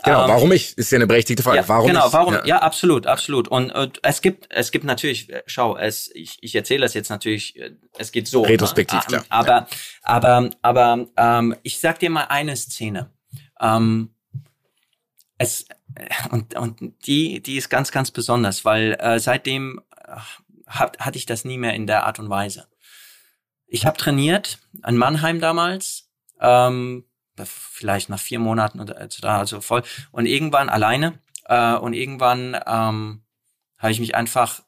Genau, ähm, warum ich? Ist ja eine berechtigte Frage. Ja, warum genau, ich? warum? Ja. ja, absolut, absolut. Und äh, es gibt, es gibt natürlich, äh, schau, es, ich, ich erzähle das jetzt natürlich, äh, es geht so. Ne? Retrospektiv, ne? klar. Aber, ja. aber, aber, ähm, ich sag dir mal eine Szene. Ähm, es und und die, die ist ganz, ganz besonders, weil äh, seitdem äh, hat, hatte ich das nie mehr in der Art und Weise. Ich habe trainiert in Mannheim damals. Ähm, vielleicht nach vier Monaten oder also voll und irgendwann alleine äh, und irgendwann ähm, habe ich mich einfach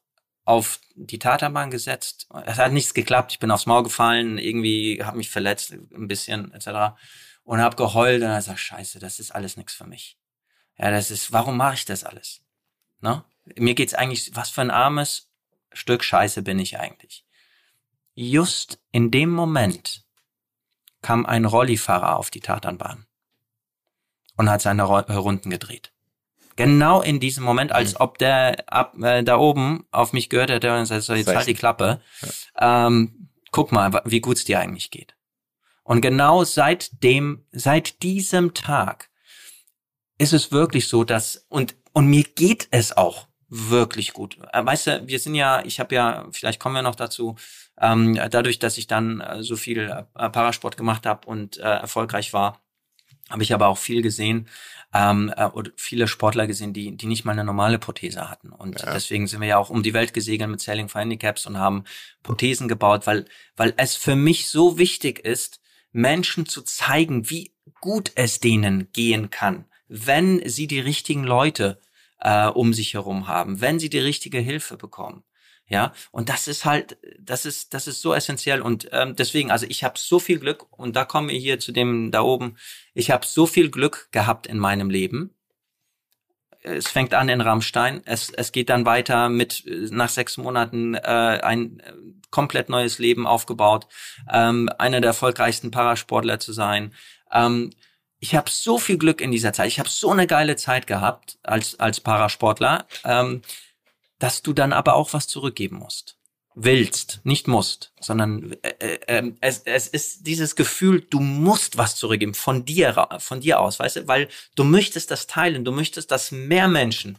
auf die Tatanbahn gesetzt. Es hat nichts geklappt. Ich bin aufs Maul gefallen, irgendwie habe mich verletzt, ein bisschen etc. Und habe geheult und habe gesagt, Scheiße, das ist alles nichts für mich. Ja, das ist, warum mache ich das alles? Ne? Mir geht's eigentlich, was für ein armes Stück Scheiße bin ich eigentlich? Just in dem Moment kam ein Rollifahrer auf die Tatanbahn und hat seine Runden gedreht. Genau in diesem Moment, als mhm. ob der ab, äh, da oben auf mich gehört hätte und sagt, so, jetzt halt die Klappe. Ja. Ähm, guck mal, wie gut's dir eigentlich geht. Und genau seit dem, seit diesem Tag ist es wirklich so, dass, und, und mir geht es auch wirklich gut. Äh, weißt du, wir sind ja, ich habe ja, vielleicht kommen wir noch dazu, ähm, dadurch, dass ich dann äh, so viel äh, Parasport gemacht habe und äh, erfolgreich war, habe ich aber auch viel gesehen ähm, äh, oder viele Sportler gesehen, die, die nicht mal eine normale Prothese hatten. Und ja. deswegen sind wir ja auch um die Welt gesegelt mit Sailing for Handicaps und haben Prothesen gebaut, weil, weil es für mich so wichtig ist, Menschen zu zeigen, wie gut es denen gehen kann, wenn sie die richtigen Leute äh, um sich herum haben, wenn sie die richtige Hilfe bekommen. Ja, und das ist halt, das ist, das ist so essentiell und ähm, deswegen, also ich habe so viel Glück und da kommen wir hier zu dem da oben. Ich habe so viel Glück gehabt in meinem Leben. Es fängt an in Rammstein, es, es geht dann weiter mit nach sechs Monaten äh, ein äh, komplett neues Leben aufgebaut, ähm, einer der erfolgreichsten Parasportler zu sein. Ähm, ich habe so viel Glück in dieser Zeit. Ich habe so eine geile Zeit gehabt als als Parasportler. Ähm, dass du dann aber auch was zurückgeben musst. Willst, nicht musst, sondern äh, äh, ähm, es, es ist dieses Gefühl, du musst was zurückgeben von dir, von dir aus, weißt du, weil du möchtest das teilen, du möchtest, dass mehr Menschen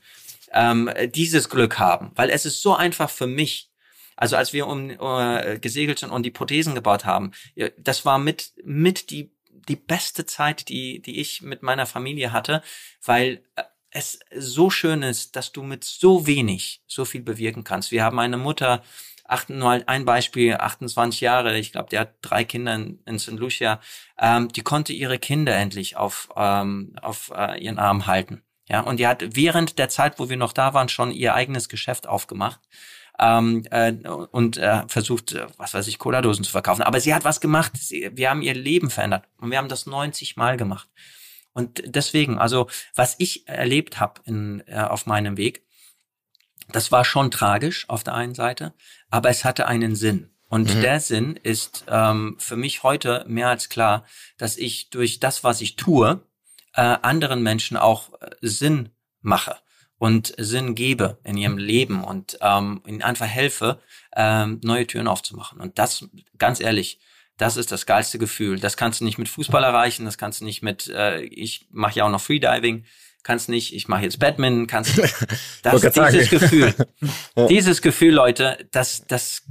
ähm, dieses Glück haben, weil es ist so einfach für mich, also als wir um äh, gesegelt sind und die Prothesen gebaut haben, das war mit mit die die beste Zeit, die die ich mit meiner Familie hatte, weil äh, es so schön ist, dass du mit so wenig so viel bewirken kannst. Wir haben eine Mutter, acht, nur ein Beispiel, 28 Jahre, ich glaube, die hat drei Kinder in, in St. Lucia, ähm, die konnte ihre Kinder endlich auf, ähm, auf äh, ihren Arm halten. Ja, und die hat während der Zeit, wo wir noch da waren, schon ihr eigenes Geschäft aufgemacht ähm, äh, und äh, versucht, äh, was weiß ich, Cola-Dosen zu verkaufen. Aber sie hat was gemacht. Sie, wir haben ihr Leben verändert und wir haben das 90 Mal gemacht. Und deswegen, also was ich erlebt habe äh, auf meinem Weg, das war schon tragisch auf der einen Seite, aber es hatte einen Sinn. Und mhm. der Sinn ist ähm, für mich heute mehr als klar, dass ich durch das, was ich tue, äh, anderen Menschen auch äh, Sinn mache und Sinn gebe in ihrem Leben und ähm, ihnen einfach helfe, ähm, neue Türen aufzumachen. Und das, ganz ehrlich, das ist das geilste Gefühl. Das kannst du nicht mit Fußball erreichen, das kannst du nicht mit, äh, ich mache ja auch noch Freediving, kannst nicht, ich mache jetzt Badminton, kannst nicht. Das, dieses. Gefühl, dieses Gefühl, Leute, das, das,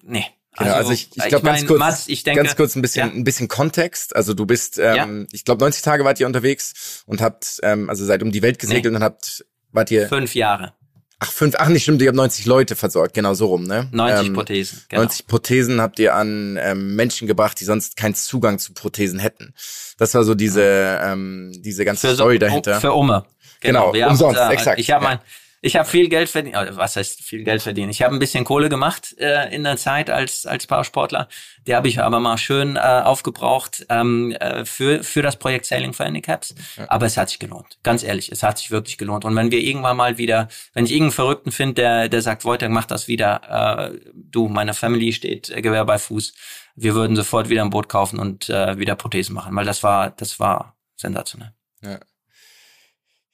nee. Genau, also, also ich, ich glaube ganz kurz, Mats, ich denke, ganz kurz ein bisschen, ja. ein bisschen Kontext. Also du bist, ähm, ja. ich glaube 90 Tage wart ihr unterwegs und habt, ähm, also seid um die Welt gesegelt nee. und habt, wart ihr fünf Jahre. Ach, fünf, ach nicht stimmt, ihr habt 90 Leute versorgt, genau so rum, ne? 90 ähm, Prothesen, genau. 90 Prothesen habt ihr an ähm, Menschen gebracht, die sonst keinen Zugang zu Prothesen hätten. Das war so diese, ähm, diese ganze für Story so, dahinter. Für Umme. Genau, genau umsonst, haben, exakt. Ich habe ja. mein, ich habe viel Geld verdient, was heißt viel Geld verdienen? Ich habe ein bisschen Kohle gemacht äh, in der Zeit als als Parasportler. Die habe ich aber mal schön äh, aufgebraucht ähm, äh, für für das Projekt Sailing for Handicaps. Aber es hat sich gelohnt, ganz ehrlich, es hat sich wirklich gelohnt. Und wenn wir irgendwann mal wieder, wenn ich irgendeinen Verrückten finde, der der sagt, Wojtek, mach das wieder, äh, du, meine Family steht äh, Gewehr bei Fuß, wir würden sofort wieder ein Boot kaufen und äh, wieder Prothesen machen, weil das war das war sensationell. Ja.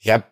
Ja,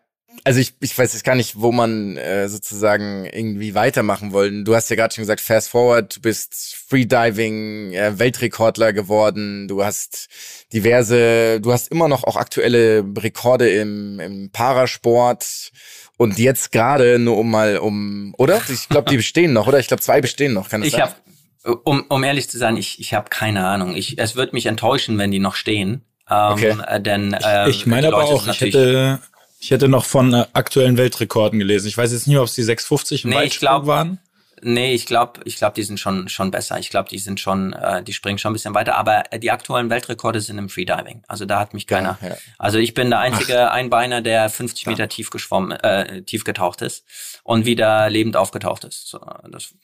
also ich, ich weiß jetzt gar nicht, wo man äh, sozusagen irgendwie weitermachen wollen. Du hast ja gerade schon gesagt, fast forward, du bist Freediving, äh, Weltrekordler geworden, du hast diverse, du hast immer noch auch aktuelle Rekorde im, im Parasport und jetzt gerade nur um mal um, oder? Ich glaube, die bestehen noch, oder? Ich glaube, zwei bestehen noch, kann es ich sein? Hab, um, um ehrlich zu sein, ich, ich habe keine Ahnung. Ich, es wird mich enttäuschen, wenn die noch stehen. Ähm, okay. äh, denn äh, ich, ich meine aber auch, ich hätte ich hätte noch von äh, aktuellen Weltrekorden gelesen. Ich weiß jetzt nicht, ob es die 650 im nee, Weitsprung waren. Nee, ich glaube, ich glaube, die sind schon schon besser. Ich glaube, die sind schon, äh, die springen schon ein bisschen weiter. Aber äh, die aktuellen Weltrekorde sind im Freediving. Also da hat mich keiner. Ja, ja. Also ich bin der einzige Ach. Einbeiner, der 50 Meter ja. tief geschwommen, äh, tief getaucht ist und wieder lebend aufgetaucht ist. So, das,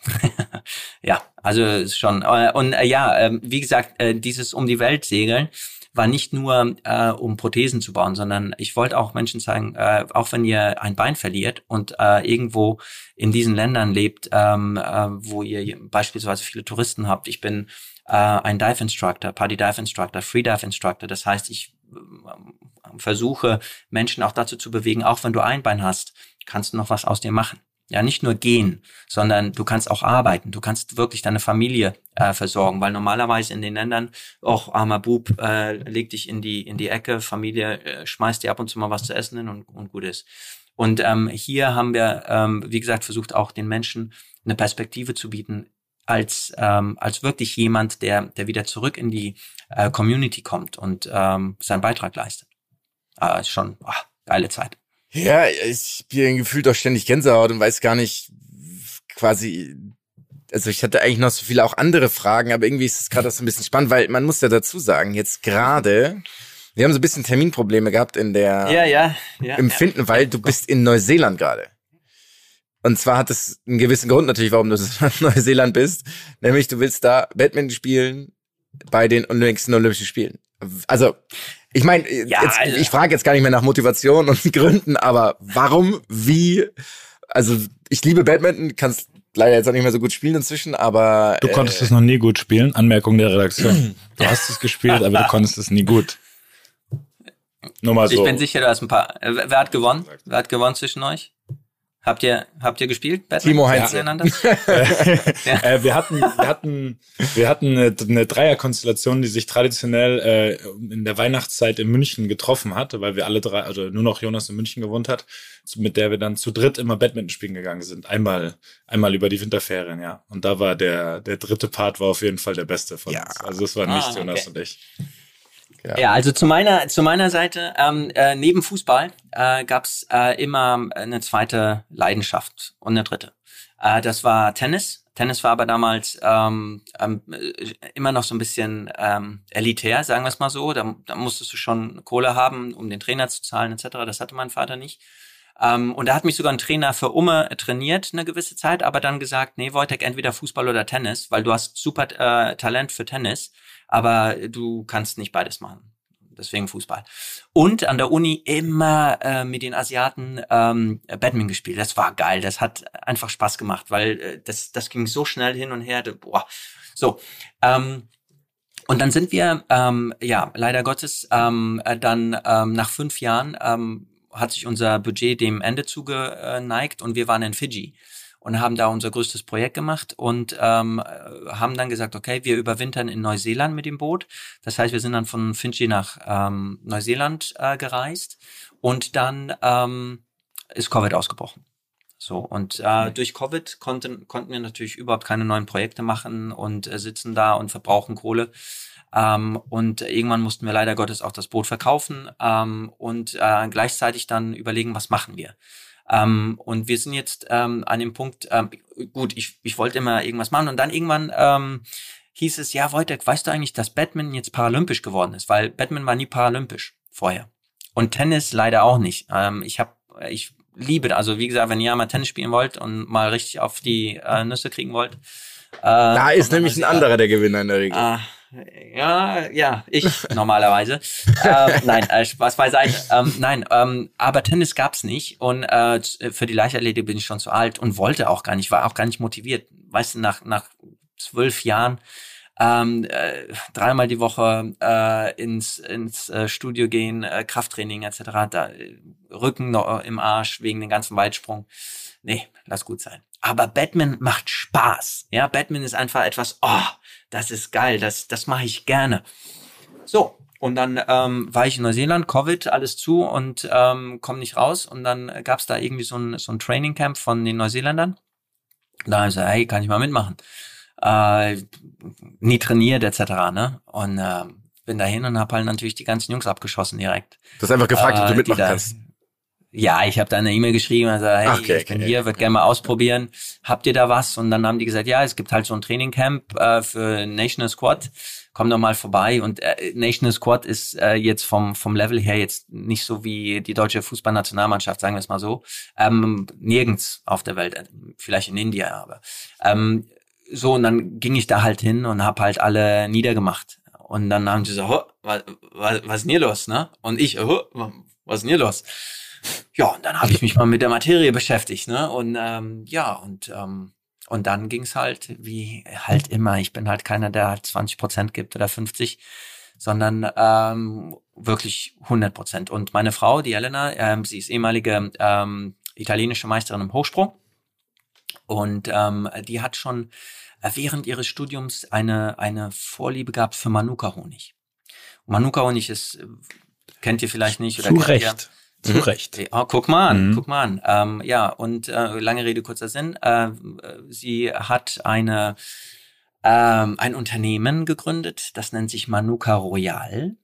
ja, also ist schon. Äh, und äh, ja, äh, wie gesagt, äh, dieses um die Welt segeln war nicht nur, äh, um Prothesen zu bauen, sondern ich wollte auch Menschen zeigen, äh, auch wenn ihr ein Bein verliert und äh, irgendwo in diesen Ländern lebt, ähm, äh, wo ihr beispielsweise viele Touristen habt. Ich bin äh, ein Dive Instructor, Party Dive Instructor, Free Dive Instructor. Das heißt, ich äh, versuche Menschen auch dazu zu bewegen, auch wenn du ein Bein hast, kannst du noch was aus dir machen. Ja, nicht nur gehen, sondern du kannst auch arbeiten. Du kannst wirklich deine Familie äh, versorgen, weil normalerweise in den Ländern, auch armer Bub, äh, leg dich in die in die Ecke, Familie äh, schmeißt dir ab und zu mal was zu essen hin und, und gut ist. Und ähm, hier haben wir, ähm, wie gesagt, versucht auch den Menschen eine Perspektive zu bieten, als ähm, als wirklich jemand, der der wieder zurück in die äh, Community kommt und ähm, seinen Beitrag leistet. Ah, ist schon ach, geile Zeit. Ja, ich bin gefühlt auch ständig Gänsehaut und weiß gar nicht quasi, also ich hatte eigentlich noch so viele auch andere Fragen, aber irgendwie ist es gerade so ein bisschen spannend, weil man muss ja dazu sagen, jetzt gerade, wir haben so ein bisschen Terminprobleme gehabt in der ja, ja, ja, Empfinden, ja. weil du bist in Neuseeland gerade. Und zwar hat es einen gewissen Grund natürlich, warum du in Neuseeland bist. Nämlich, du willst da Badminton spielen bei den nächsten Olympischen Spielen. Also, ich meine, ja, also. ich frage jetzt gar nicht mehr nach Motivation und Gründen, aber warum, wie? Also, ich liebe Badminton, kannst leider jetzt auch nicht mehr so gut spielen inzwischen, aber. Du konntest äh, es noch nie gut spielen. Anmerkung der Redaktion. Du hast es gespielt, aber du konntest es nie gut. Nur mal so. Ich bin sicher, du hast ein paar. Äh, wer hat gewonnen? Wer hat gewonnen zwischen euch? Habt ihr, habt ihr gespielt? Batman? Timo Heinz. Ja. äh, wir hatten, wir hatten, wir hatten eine, eine Dreierkonstellation, die sich traditionell äh, in der Weihnachtszeit in München getroffen hat, weil wir alle drei, also nur noch Jonas in München gewohnt hat, mit der wir dann zu dritt immer Badminton spielen gegangen sind. Einmal, einmal über die Winterferien, ja. Und da war der, der dritte Part war auf jeden Fall der beste von ja. uns. Also es ah, nicht Jonas okay. und ich. Ja. also zu meiner zu meiner Seite ähm, äh, neben Fußball äh, gab es äh, immer eine zweite Leidenschaft und eine dritte. Äh, das war Tennis. Tennis war aber damals ähm, ähm, immer noch so ein bisschen ähm, elitär, sagen wir es mal so. Da, da musstest du schon Kohle haben, um den Trainer zu zahlen etc. Das hatte mein Vater nicht. Ähm, und da hat mich sogar ein Trainer für Umme trainiert eine gewisse Zeit, aber dann gesagt, nee, Wojtek, entweder Fußball oder Tennis, weil du hast super äh, Talent für Tennis aber du kannst nicht beides machen. Deswegen Fußball. Und an der Uni immer äh, mit den Asiaten ähm, Badminton gespielt. Das war geil. Das hat einfach Spaß gemacht, weil äh, das, das ging so schnell hin und her. Boah. So. Ähm, und dann sind wir, ähm, ja, leider Gottes, ähm, äh, dann ähm, nach fünf Jahren ähm, hat sich unser Budget dem Ende zugeneigt und wir waren in Fiji und haben da unser größtes Projekt gemacht und ähm, haben dann gesagt, okay, wir überwintern in Neuseeland mit dem Boot. Das heißt, wir sind dann von Fidschi nach ähm, Neuseeland äh, gereist und dann ähm, ist Covid ausgebrochen. So, und äh, mhm. durch Covid konnten, konnten wir natürlich überhaupt keine neuen Projekte machen und äh, sitzen da und verbrauchen Kohle. Ähm, und irgendwann mussten wir leider Gottes auch das Boot verkaufen ähm, und äh, gleichzeitig dann überlegen, was machen wir. Ähm, und wir sind jetzt ähm, an dem Punkt, ähm, gut, ich, ich wollte immer irgendwas machen und dann irgendwann ähm, hieß es, ja, Wojtek, weißt du eigentlich, dass Batman jetzt paralympisch geworden ist? Weil Batman war nie paralympisch vorher. Und Tennis leider auch nicht. Ähm, ich habe, ich liebe, also wie gesagt, wenn ihr mal Tennis spielen wollt und mal richtig auf die äh, Nüsse kriegen wollt. Äh, da ist nämlich ein anderer der Gewinner in der Regel. Äh, ja, ja, ich normalerweise. äh, nein, äh, Spaß beiseite. Ähm, nein, ähm, aber Tennis gab's nicht und äh, für die Leichtathletik bin ich schon zu alt und wollte auch gar nicht, war auch gar nicht motiviert. Weißt du, nach nach zwölf Jahren ähm, äh, dreimal die Woche äh, ins ins äh, Studio gehen, äh, Krafttraining etc. Da äh, Rücken noch im Arsch wegen den ganzen Weitsprung. Nee, lass gut sein. Aber Batman macht Spaß. Ja, Batman ist einfach etwas. Oh, das ist geil, das, das mache ich gerne. So, und dann ähm, war ich in Neuseeland, Covid, alles zu und ähm, komm nicht raus. Und dann gab's da irgendwie so ein, so ein Training Camp von den Neuseeländern. Da habe ich gesagt, hey, kann ich mal mitmachen? Äh, nie trainiert, etc. Ne? Und äh, bin dahin und hab halt natürlich die ganzen Jungs abgeschossen direkt. Du hast einfach gefragt, äh, ob du äh, mitmachen kannst. Ja, ich habe da eine E-Mail geschrieben, also hey, okay, ich bin okay. hier, würde gerne mal ausprobieren. Habt ihr da was? Und dann haben die gesagt, ja, es gibt halt so ein Trainingcamp äh, für National Squad. Komm doch mal vorbei. Und äh, National Squad ist äh, jetzt vom vom Level her jetzt nicht so wie die deutsche Fußballnationalmannschaft, sagen wir es mal so. Ähm, nirgends auf der Welt, äh, vielleicht in India, aber ähm, so. Und dann ging ich da halt hin und habe halt alle niedergemacht. Und dann haben sie so, was, was, was ist denn hier los, ne? Und ich, was ist denn hier los? Ja, und dann habe ich mich mal mit der Materie beschäftigt, ne? Und ähm, ja, und ähm, und dann ging's halt wie halt immer. Ich bin halt keiner, der halt 20 Prozent gibt oder 50, sondern ähm, wirklich 100 Prozent. Und meine Frau, die Elena, ähm, sie ist ehemalige ähm, italienische Meisterin im Hochsprung und ähm, die hat schon während ihres Studiums eine eine Vorliebe gehabt für Manuka-Honig. Manuka-Honig ist kennt ihr vielleicht nicht oder Zu Recht. Ihr, zu mhm. Recht. Oh, guck mal an, mhm. guck mal an. Ähm, ja, und äh, lange Rede, kurzer Sinn. Äh, sie hat eine ähm, ein Unternehmen gegründet, das nennt sich Manuka Royal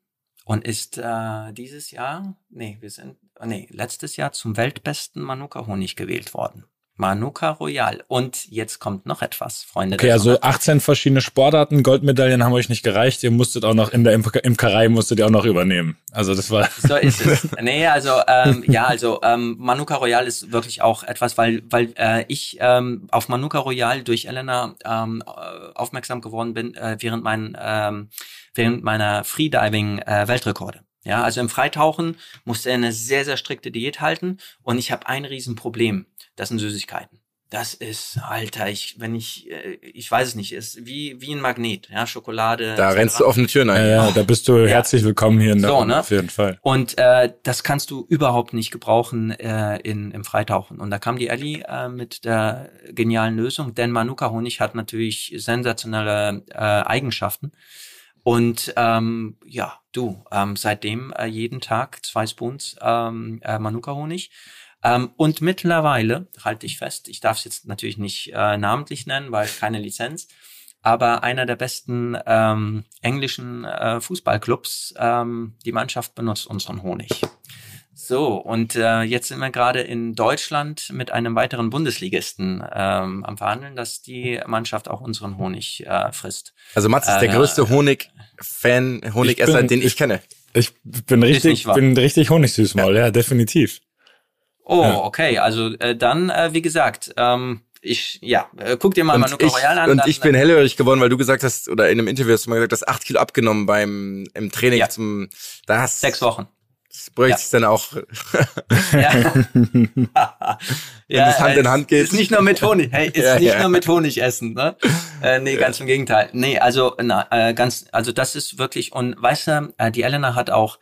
und ist äh, dieses Jahr, nee, wir sind, nee, letztes Jahr zum weltbesten Manuka Honig gewählt worden. Manuka Royal. Und jetzt kommt noch etwas, Freunde. Okay, also 18 verschiedene Sportarten, Goldmedaillen haben euch nicht gereicht. Ihr musstet auch noch in der Imkerei musstet ihr auch noch übernehmen. Also das war. So ist es. nee, also ähm, ja, also ähm, Manuka Royal ist wirklich auch etwas, weil weil äh, ich ähm, auf Manuka Royal durch Elena ähm, äh, aufmerksam geworden bin äh, während mein ähm, während meiner Freediving äh, Weltrekorde. Ja, also im Freitauchen musste er eine sehr, sehr strikte Diät halten und ich habe ein Riesenproblem. Das sind Süßigkeiten. Das ist, Alter, ich, wenn ich, äh, ich weiß es nicht, ist wie, wie ein Magnet, ja, Schokolade. Da rennst du offene Türen ein. Ja, ja, da bist du herzlich willkommen hier in der so, ne? auf jeden Fall. Und äh, das kannst du überhaupt nicht gebrauchen äh, in, im Freitauchen. Und da kam die Ellie äh, mit der genialen Lösung, denn Manuka-Honig hat natürlich sensationelle äh, Eigenschaften. Und ähm, ja, du, ähm, seitdem äh, jeden Tag zwei Spoons ähm, äh, Manuka-Honig. Ähm, und mittlerweile, halte ich fest, ich darf es jetzt natürlich nicht äh, namentlich nennen, weil keine Lizenz, aber einer der besten ähm, englischen äh, Fußballclubs, ähm, die Mannschaft benutzt unseren Honig. So, und äh, jetzt sind wir gerade in Deutschland mit einem weiteren Bundesligisten ähm, am Verhandeln, dass die Mannschaft auch unseren Honig äh, frisst. Also Mats ist der Äh, größte Honig-Fan, Honigesser, bin- den ich kenne. Ich bin richtig, bin richtig Honigsüßmaul, ja, definitiv. Oh, Ja. okay, also äh, dann, äh, wie gesagt, ähm, ich, ja, äh, guck dir mal Und, Manuka ich, Royal an. und dann, ich bin hellhörig geworden, weil du gesagt hast, oder in einem Interview hast du mal gesagt, du hast acht Kilo abgenommen beim im Training Ja. zum da hast sechs Wochen. das bräuchte Ja. ich dann auch Ja. ja, das Hand äh, in Hand geht. Ist nicht nur mit Honig, hey, ist Ja, nicht ja. nur mit Honig essen, ne? Äh, nee, ganz im Gegenteil. Nee, also, na, äh, ganz, also das ist wirklich, und weißt du, äh, die Elena hat auch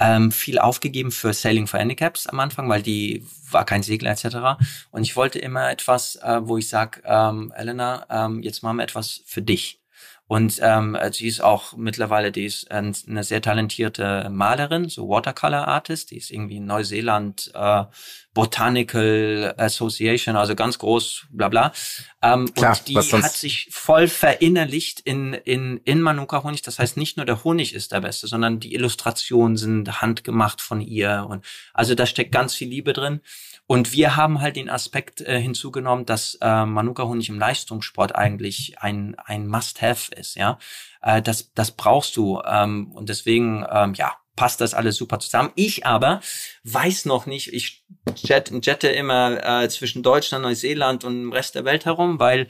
ähm, viel aufgegeben für Sailing for Handicaps am Anfang, weil die war kein Segler etc. Und ich wollte immer etwas, äh, wo ich sag, ähm, Elena, ähm, jetzt machen wir etwas für dich. Und ähm, sie ist auch mittlerweile, die ist ein, eine sehr talentierte Malerin, so Watercolor Artist. Die ist irgendwie in Neuseeland äh, Botanical Association, also ganz groß, bla bla. Ähm, Klar, und die hat sich voll verinnerlicht in, in, in Manuka Honig. Das heißt, nicht nur der Honig ist der beste, sondern die Illustrationen sind handgemacht von ihr. Und also da steckt ganz viel Liebe drin. Und wir haben halt den Aspekt äh, hinzugenommen, dass äh, Manuka Honig im Leistungssport eigentlich ein, ein Must-Have ist, ja. Äh, das, das brauchst du. Ähm, und deswegen, ähm, ja, passt das alles super zusammen. Ich aber weiß noch nicht, ich jet, jette immer äh, zwischen Deutschland, Neuseeland und dem Rest der Welt herum, weil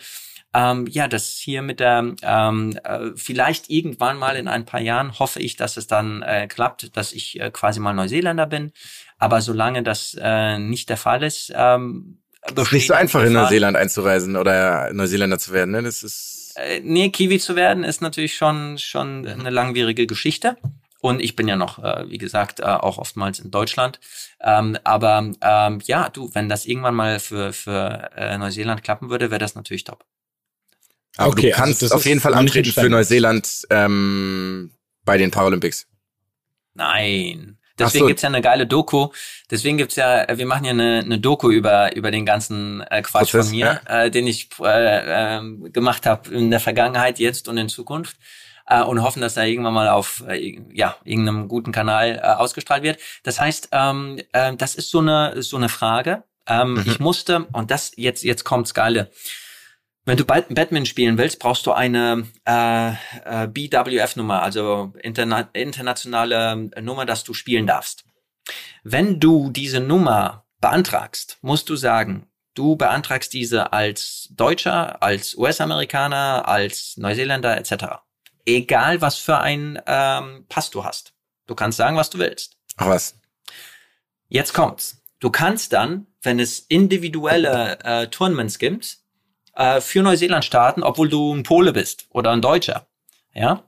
ähm, ja, das hier mit der, ähm, äh, vielleicht irgendwann mal in ein paar Jahren hoffe ich, dass es dann äh, klappt, dass ich äh, quasi mal Neuseeländer bin. Aber solange das äh, nicht der Fall ist, ähm, Es ist nicht so einfach in Neuseeland einzureisen oder Neuseeländer zu werden, ne? Das ist äh, nee, Kiwi zu werden ist natürlich schon schon eine langwierige Geschichte. Und ich bin ja noch, äh, wie gesagt, äh, auch oftmals in Deutschland. Ähm, aber ähm, ja, du, wenn das irgendwann mal für für äh, Neuseeland klappen würde, wäre das natürlich top. aber Okay, du also kannst das auf jeden Fall antreten für. Neuseeland ähm, bei den Paralympics. Nein. Deswegen so. gibt's ja eine geile Doku. Deswegen gibt's ja, wir machen ja eine, eine Doku über über den ganzen äh, Quatsch Prozess, von mir, äh, den ich äh, ähm, gemacht habe in der Vergangenheit, jetzt und in Zukunft. Äh, und hoffen, dass er irgendwann mal auf äh, ja irgendeinem guten Kanal äh, ausgestrahlt wird. Das heißt, ähm, äh, das ist so eine so eine Frage. Ähm, Mhm. Ich musste und das jetzt jetzt kommt's geile. Wenn du Bat- Batman spielen willst, brauchst du eine äh, äh, BWF-Nummer, also interna internationale Nummer, dass du spielen darfst. Wenn du diese Nummer beantragst, musst du sagen, du beantragst diese als Deutscher, als US-Amerikaner, als Neuseeländer etc. Egal, was für ein ähm, Pass du hast. Du kannst sagen, was du willst. Ach was. Jetzt kommt's. Du kannst dann, wenn es individuelle äh, Tournaments gibt, äh, für Neuseeland starten, obwohl du ein Pole bist oder ein Deutscher. Ja.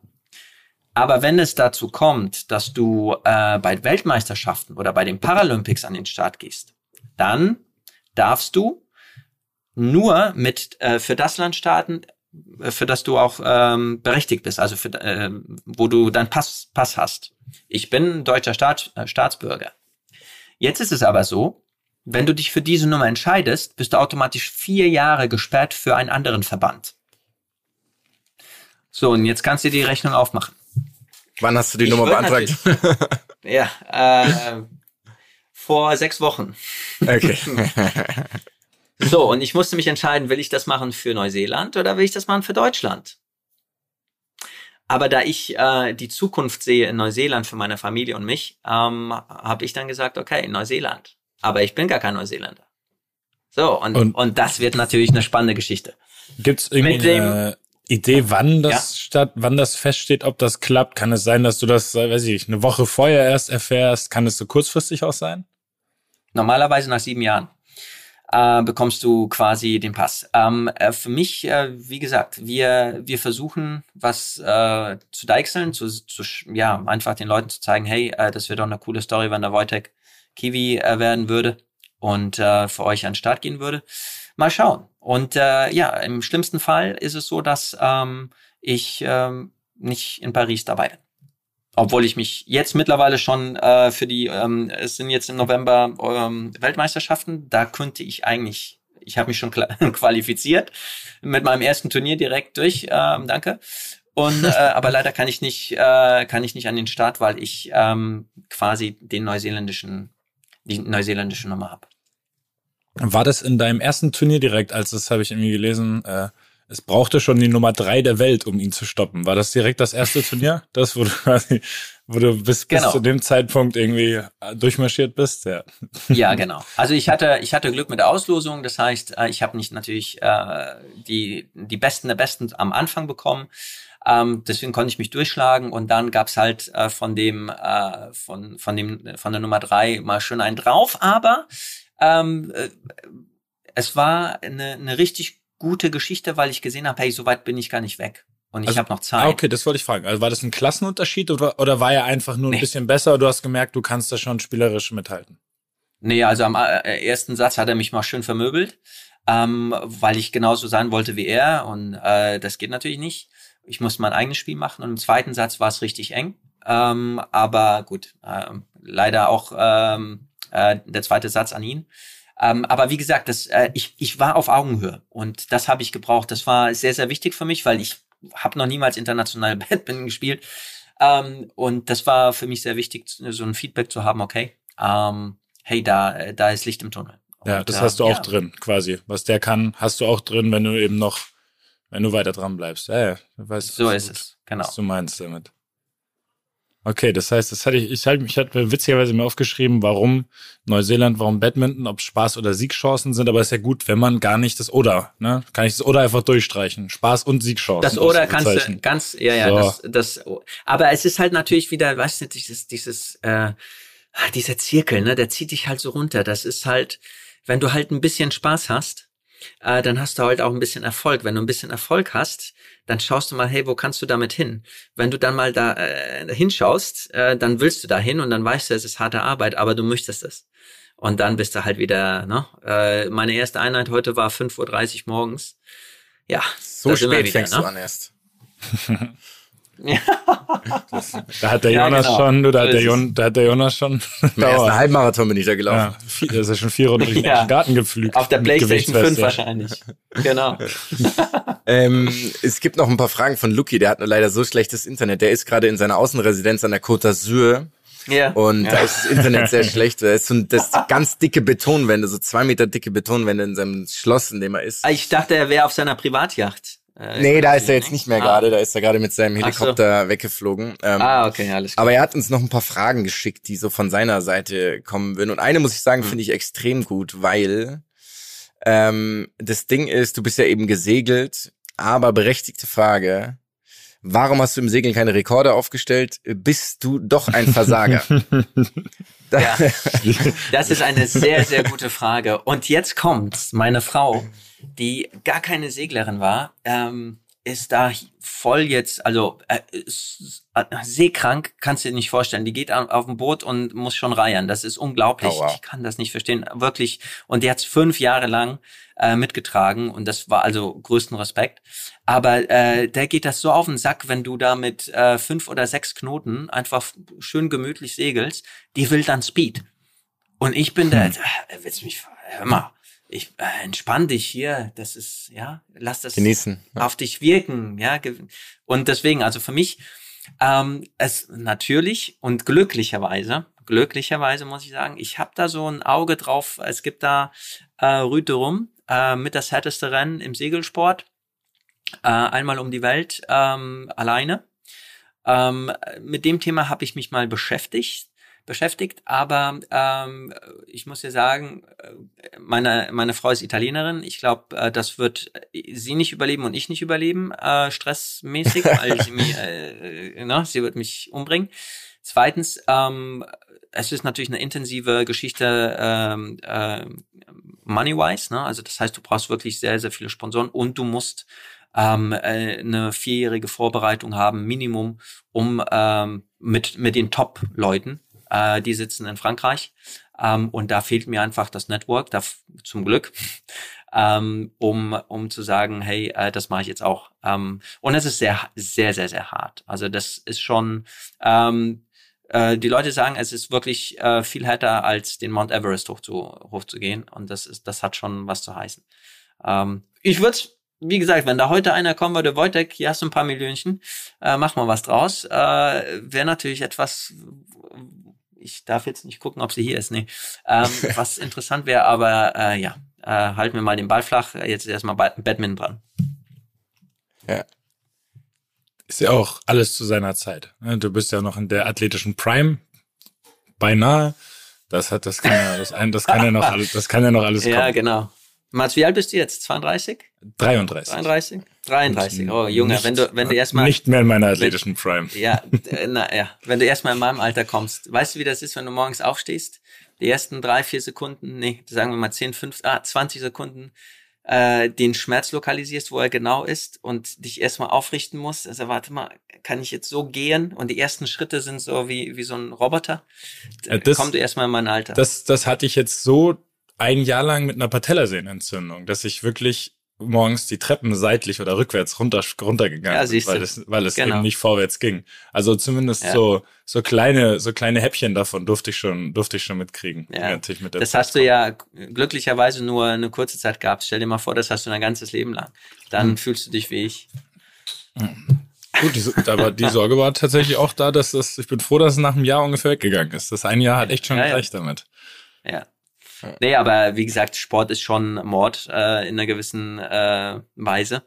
Aber wenn es dazu kommt, dass du äh, bei Weltmeisterschaften oder bei den Paralympics an den Start gehst, dann darfst du nur mit äh, für das Land starten, äh, für das du auch ähm, berechtigt bist, also für, äh, wo du deinen Pass, Pass hast. Ich bin deutscher Staat, äh, Staatsbürger. Jetzt ist es aber so, wenn du dich für diese Nummer entscheidest, bist du automatisch vier Jahre gesperrt für einen anderen Verband. So, und jetzt kannst du die Rechnung aufmachen. Wann hast du die Ich Nummer beantragt? Ja, äh, vor sechs Wochen. okay. So, und ich musste mich entscheiden, will ich das machen für Neuseeland oder will ich das machen für Deutschland? Aber da ich äh, die Zukunft sehe in Neuseeland für meine Familie und mich, ähm, habe ich dann gesagt, okay, Neuseeland. Aber ich bin gar kein Neuseeländer. So, und, und, und das wird natürlich eine spannende Geschichte. Gibt es irgendwie eine Idee, wann das ja. statt, wann das feststeht, ob das klappt? Kann es sein, dass du das, weiß ich, eine Woche vorher erst erfährst? Kann es so kurzfristig auch sein? Normalerweise nach sieben Jahren äh, bekommst du quasi den Pass. Ähm, äh, für mich, äh, wie gesagt, wir wir versuchen was äh, zu deichseln, zu, zu ja einfach den Leuten zu zeigen, hey, äh, das wäre doch eine coole Story, wenn der Wojtek Kiwi äh, werden würde und äh, für euch an den Start gehen würde. Mal schauen. Und äh, ja, im schlimmsten Fall ist es so, dass ähm, ich ähm, nicht in Paris dabei bin. Obwohl ich mich jetzt mittlerweile schon äh, für die, ähm, es sind jetzt im November ähm, Weltmeisterschaften, da könnte ich eigentlich, ich habe mich schon qualifiziert mit meinem ersten Turnier direkt durch, ähm, danke. Und äh, aber leider kann ich nicht, äh, kann ich nicht an den Start, weil ich ähm, quasi den neuseeländischen die neuseeländische Nummer habe. War das in deinem ersten Turnier direkt, als das habe ich irgendwie gelesen, äh, es brauchte schon die Nummer drei der Welt, um ihn zu stoppen. War das direkt das erste Turnier? Das, wo du quasi, wo du bis, genau. bis zu dem Zeitpunkt irgendwie äh, durchmarschiert bist, ja. Ja, genau. Also ich hatte, ich hatte Glück mit der Auslosung. Das heißt, äh, ich habe nicht natürlich äh, die, die Besten der Besten am Anfang bekommen. Ähm, deswegen konnte ich mich durchschlagen und dann gab's halt äh, von dem äh, von von dem von der Nummer drei mal schön einen drauf, aber ähm, äh, es war eine, eine richtig gute Geschichte, weil ich gesehen habe, hey, so weit bin ich gar nicht weg. Und ich also, habe noch Zeit. Okay, das wollte ich fragen. Also war das ein Klassenunterschied oder, oder war er einfach nur ein nee. bisschen besser? Du hast gemerkt, du kannst da schon spielerisch mithalten. Nee, also am äh, ersten Satz hat er mich mal schön vermöbelt, ähm, weil ich genauso sein wollte wie er und äh, das geht natürlich nicht. Ich musste mein eigenes Spiel machen und im zweiten Satz war es richtig eng. Ähm, aber gut, äh, leider auch ähm, äh, der zweite Satz an ihn. Ähm, aber wie gesagt, das, äh, ich, ich war auf Augenhöhe und das habe ich gebraucht. Das war sehr, sehr wichtig für mich, weil ich habe noch niemals international Badminton gespielt. Ähm, und das war für mich sehr wichtig, so ein Feedback zu haben, okay, ähm, hey, da, da ist Licht im Tunnel. Und, ja, das hast du auch ja. drin, quasi. Was der kann, hast du auch drin, wenn du eben noch wenn du weiter dran bleibst. Ja, ja, weißt, so ist es, genau. Was du meinst damit. Okay, das heißt, das hatte ich, ich hatte, ich hatte witzigerweise mir aufgeschrieben, warum Neuseeland, warum Badminton, ob Spaß oder Siegchancen sind, aber ist ja gut, wenn man gar nicht das Oder, ne? Kann ich das Oder einfach durchstreichen. Spaß und Siegchancen. Das Oder kannst du ganz, ja, ja, so. das, das, aber es ist halt natürlich wieder, weißt du, dieses, dieses, äh, dieser Zirkel, ne, der zieht dich halt so runter. Das ist halt, wenn du halt ein bisschen Spaß hast, äh, dann hast du halt auch ein bisschen Erfolg. Wenn du ein bisschen Erfolg hast, dann schaust du mal, hey, wo kannst du damit hin? Wenn du dann mal da äh, hinschaust, äh, dann willst du da hin und dann weißt du, es ist harte Arbeit, aber du möchtest es. Und dann bist du halt wieder, ne? Äh, meine erste Einheit heute war 5.30 Uhr morgens. Ja. So spät wieder, fängst ne? du an erst. Ja. da hat der ja, Jonas genau. schon, du, da hat der, Jon, da hat der Jonas schon. Im ersten Halbmarathon bin ich da gelaufen. Ja, da ist ja schon vier Runden durch den Garten gepflügt. Auf der Playstation 5 wahrscheinlich. Genau. ähm, es gibt noch ein paar Fragen von Luki, der hat nur leider so schlechtes Internet. Der ist gerade in seiner Außenresidenz an der Côte d'Azur. Ja. Und ja. da ist das Internet sehr schlecht. Da ist so das ganz dicke Betonwände, so zwei Meter dicke Betonwände in seinem Schloss, in dem er ist. Ah, ich dachte, er wäre auf seiner Privatjacht. Äh, nee, da ist er jetzt nicht mehr ah. gerade. Da ist er gerade mit seinem Helikopter so. weggeflogen. Ähm, ah, okay, alles klar. Aber er hat uns noch ein paar Fragen geschickt, die so von seiner Seite kommen würden. Und eine muss ich sagen, mhm. finde ich extrem gut, weil ähm, das Ding ist, du bist ja eben gesegelt, aber berechtigte Frage. Warum hast du im Segeln keine Rekorde aufgestellt? Bist du doch ein Versager? ja, das ist eine sehr, sehr gute Frage. Und jetzt kommt's. Meine Frau die gar keine Seglerin war, ähm, ist da voll jetzt, also äh, äh, seekrank, kannst du dir nicht vorstellen. Die geht auf, dem Boot und muss schon reiern. Das ist unglaublich. Oh, wow. Ich kann das nicht verstehen. Wirklich. Und die hat's fünf Jahre lang äh, mitgetragen und das war also größten Respekt. Aber äh, der geht das so auf den Sack, wenn du da mit äh, fünf oder sechs Knoten einfach schön gemütlich segelst. Die will dann Speed. Und ich bin hm. da, äh, willst mich, hör mal ich äh, entspann dich hier, das ist, ja, lass das genießen, ja. auf dich wirken, ja. Und deswegen, also für mich, ähm, es natürlich und glücklicherweise, glücklicherweise muss ich sagen, ich habe da so ein Auge drauf, es gibt da äh, Rüte rum, äh, mit das härteste Rennen im Segelsport. Äh, einmal um die Welt ähm, alleine. Ähm, mit dem Thema habe ich mich mal beschäftigt beschäftigt, aber ähm, ich muss dir sagen, meine, meine Frau ist Italienerin. Ich glaube, äh, das wird sie nicht überleben und ich nicht überleben, äh, stressmäßig, weil sie, mich, äh, ne, sie wird mich umbringen. Zweitens, ähm, es ist natürlich eine intensive Geschichte ähm, äh, money-wise, ne? also das heißt, du brauchst wirklich sehr, sehr viele Sponsoren und du musst ähm, äh, eine vierjährige Vorbereitung haben, Minimum, um ähm, mit, mit den Top-Leuten äh, die sitzen in Frankreich. Ähm, und da fehlt mir einfach das Network, da, zum Glück, ähm, um, um zu sagen, hey, äh, das mache ich jetzt auch. Ähm, und es ist sehr, sehr, sehr, sehr hart. Also das ist schon, ähm, äh, die Leute sagen, es ist wirklich äh, viel härter, als den Mount Everest hoch zu, hochzugehen. Und das ist, das hat schon was zu heißen. Ähm, ich würde wie gesagt, wenn da heute einer kommen würde, Wojtek, hier hast du ein paar Millionchen, äh, mach mal was draus, äh, wäre natürlich etwas, ich darf jetzt nicht gucken, ob sie hier ist. Nee. Ähm, was interessant wäre, aber äh, ja, äh, halten wir mal den Ball flach. Jetzt erstmal Badminton dran. Ja. Ist ja auch alles zu seiner Zeit. Ne? Du bist ja noch in der athletischen Prime. Beinahe. Das hat, das kann ja, das, ein, das kann ja noch alles, das kann ja noch alles kommen. Ja, genau. Mats, wie alt bist du jetzt? 32? 33. 33? 33. Oh, Junge, nicht, wenn du, wenn du erstmal. Nicht mehr in meiner athletischen Prime. Ja, na, ja. Wenn du erstmal in meinem Alter kommst. Weißt du, wie das ist, wenn du morgens aufstehst? Die ersten drei, vier Sekunden, nee, sagen wir mal 10, 5, ah, 20 Sekunden, äh, den Schmerz lokalisierst, wo er genau ist und dich erstmal aufrichten musst. Also warte mal, kann ich jetzt so gehen? Und die ersten Schritte sind so wie, wie so ein Roboter. Ja, das, Kommt erstmal in mein Alter. Das, das hatte ich jetzt so ein Jahr lang mit einer Patellasehnenentzündung, dass ich wirklich morgens die Treppen seitlich oder rückwärts runter, runtergegangen ja, bin, weil es, weil es genau. eben nicht vorwärts ging. Also zumindest ja. so, so kleine, so kleine Häppchen davon durfte ich schon, durfte ich schon mitkriegen. Ja. Mit das hast du ja glücklicherweise nur eine kurze Zeit gehabt. Stell dir mal vor, das hast du dein ganzes Leben lang. Dann hm. fühlst du dich wie ich. Hm. Gut, die, aber die Sorge war tatsächlich auch da, dass das, ich bin froh, dass es nach einem Jahr ungefähr weggegangen ist. Das ein Jahr hat echt schon ja, gereicht damit. Ja, Nee, aber wie gesagt, Sport ist schon Mord äh, in einer gewissen äh, Weise.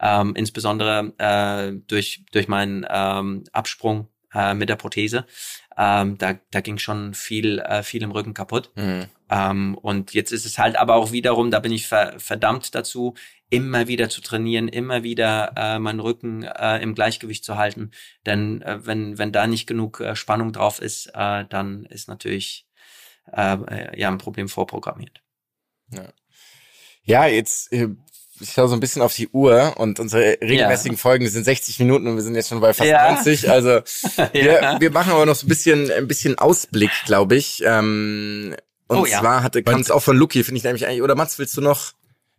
Ähm, insbesondere äh, durch, durch meinen ähm, Absprung äh, mit der Prothese. Ähm, da, da ging schon viel, äh, viel im Rücken kaputt. Mhm. Ähm, und jetzt ist es halt aber auch wiederum, da bin ich ver verdammt dazu, immer wieder zu trainieren, immer wieder äh, meinen Rücken äh, im Gleichgewicht zu halten. Denn äh, wenn, wenn da nicht genug äh, Spannung drauf ist, äh, dann ist natürlich äh, ja ein Problem vorprogrammiert. Ja, ja jetzt äh, ich schaue so ein bisschen auf die Uhr und unsere regelmäßigen ja. Folgen sind 60 Minuten und wir sind jetzt schon bei fast ja. 90. Also ja. wir, wir machen aber noch so ein bisschen ein bisschen Ausblick, glaube ich. Ähm, und oh, zwar hatte kam es auch von Lucky, finde ich nämlich eigentlich. Oder Mats, willst du noch?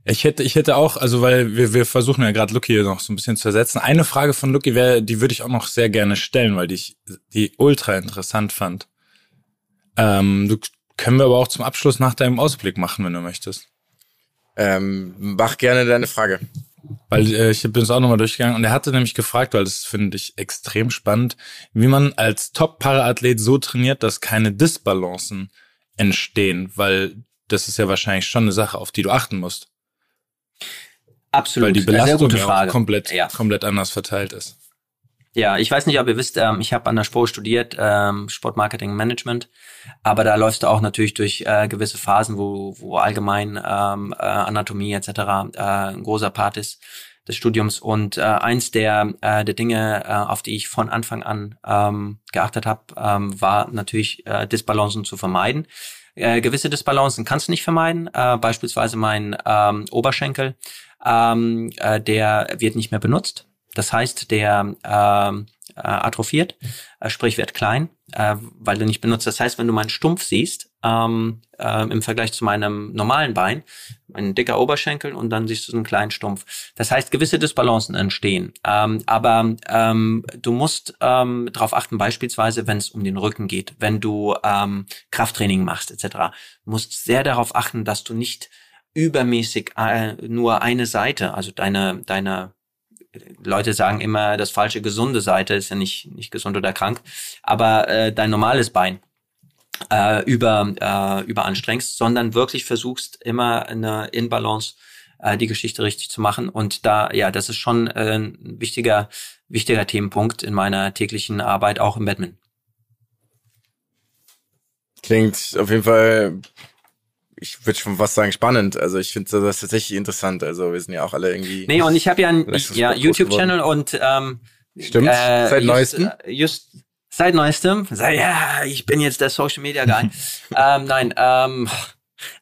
Ich hätte, ich hätte auch, also weil wir, wir versuchen ja gerade Lucky noch so ein bisschen zu ersetzen. Eine Frage von Lucky wäre, die würde ich auch noch sehr gerne stellen, weil die ich die ultra interessant fand. Ähm, du können wir aber auch zum Abschluss nach deinem Ausblick machen, wenn du möchtest. Ähm, mach gerne deine Frage. Weil äh, ich bin es auch nochmal durchgegangen und er hatte nämlich gefragt, weil das finde ich extrem spannend, wie man als Top-Paraathlet so trainiert, dass keine Disbalancen entstehen, weil das ist ja wahrscheinlich schon eine Sache, auf die du achten musst. Absolut. Weil die Belastung ja komplett, ja. komplett anders verteilt ist. Ja, ich weiß nicht, ob ihr wisst, ähm, ich habe an der SPO studiert, ähm, Sportmarketing Management, aber da läufst du auch natürlich durch äh, gewisse Phasen, wo, wo allgemein ähm, äh, Anatomie etc. Äh, ein großer Part ist des Studiums. Und äh, eins der, äh, der Dinge, äh, auf die ich von Anfang an ähm, geachtet habe, ähm, war natürlich äh, Disbalancen zu vermeiden. Äh, gewisse Disbalancen kannst du nicht vermeiden, äh, beispielsweise mein ähm, Oberschenkel, ähm, äh, der wird nicht mehr benutzt das heißt, der ähm, äh, atrophiert, äh, sprich wird klein, äh, weil du nicht benutzt. Das heißt, wenn du meinen Stumpf siehst, ähm, äh, im Vergleich zu meinem normalen Bein, ein dicker Oberschenkel und dann siehst du einen kleinen Stumpf. Das heißt, gewisse Disbalancen entstehen. Ähm, aber ähm, du musst ähm, darauf achten, beispielsweise, wenn es um den Rücken geht, wenn du ähm, Krafttraining machst etc. Du musst sehr darauf achten, dass du nicht übermäßig äh, nur eine Seite, also deine deine Leute sagen immer, das falsche gesunde Seite ist ja nicht, nicht gesund oder krank, aber äh, dein normales Bein äh, über, äh, überanstrengst, sondern wirklich versuchst immer eine in Balance äh, die Geschichte richtig zu machen. Und da, ja, das ist schon äh, ein wichtiger, wichtiger Themenpunkt in meiner täglichen Arbeit, auch im Badminton. Klingt auf jeden Fall, ich würde schon fast sagen, spannend. Also ich finde das tatsächlich interessant. Also wir sind ja auch alle irgendwie. Nee, und ich habe ja einen ja, YouTube-Channel und ähm, Stimmt, äh, seit neuestem. Just, just seit neuestem. Seit, ja, ich bin jetzt der Social Media Guy. ähm, nein, ähm,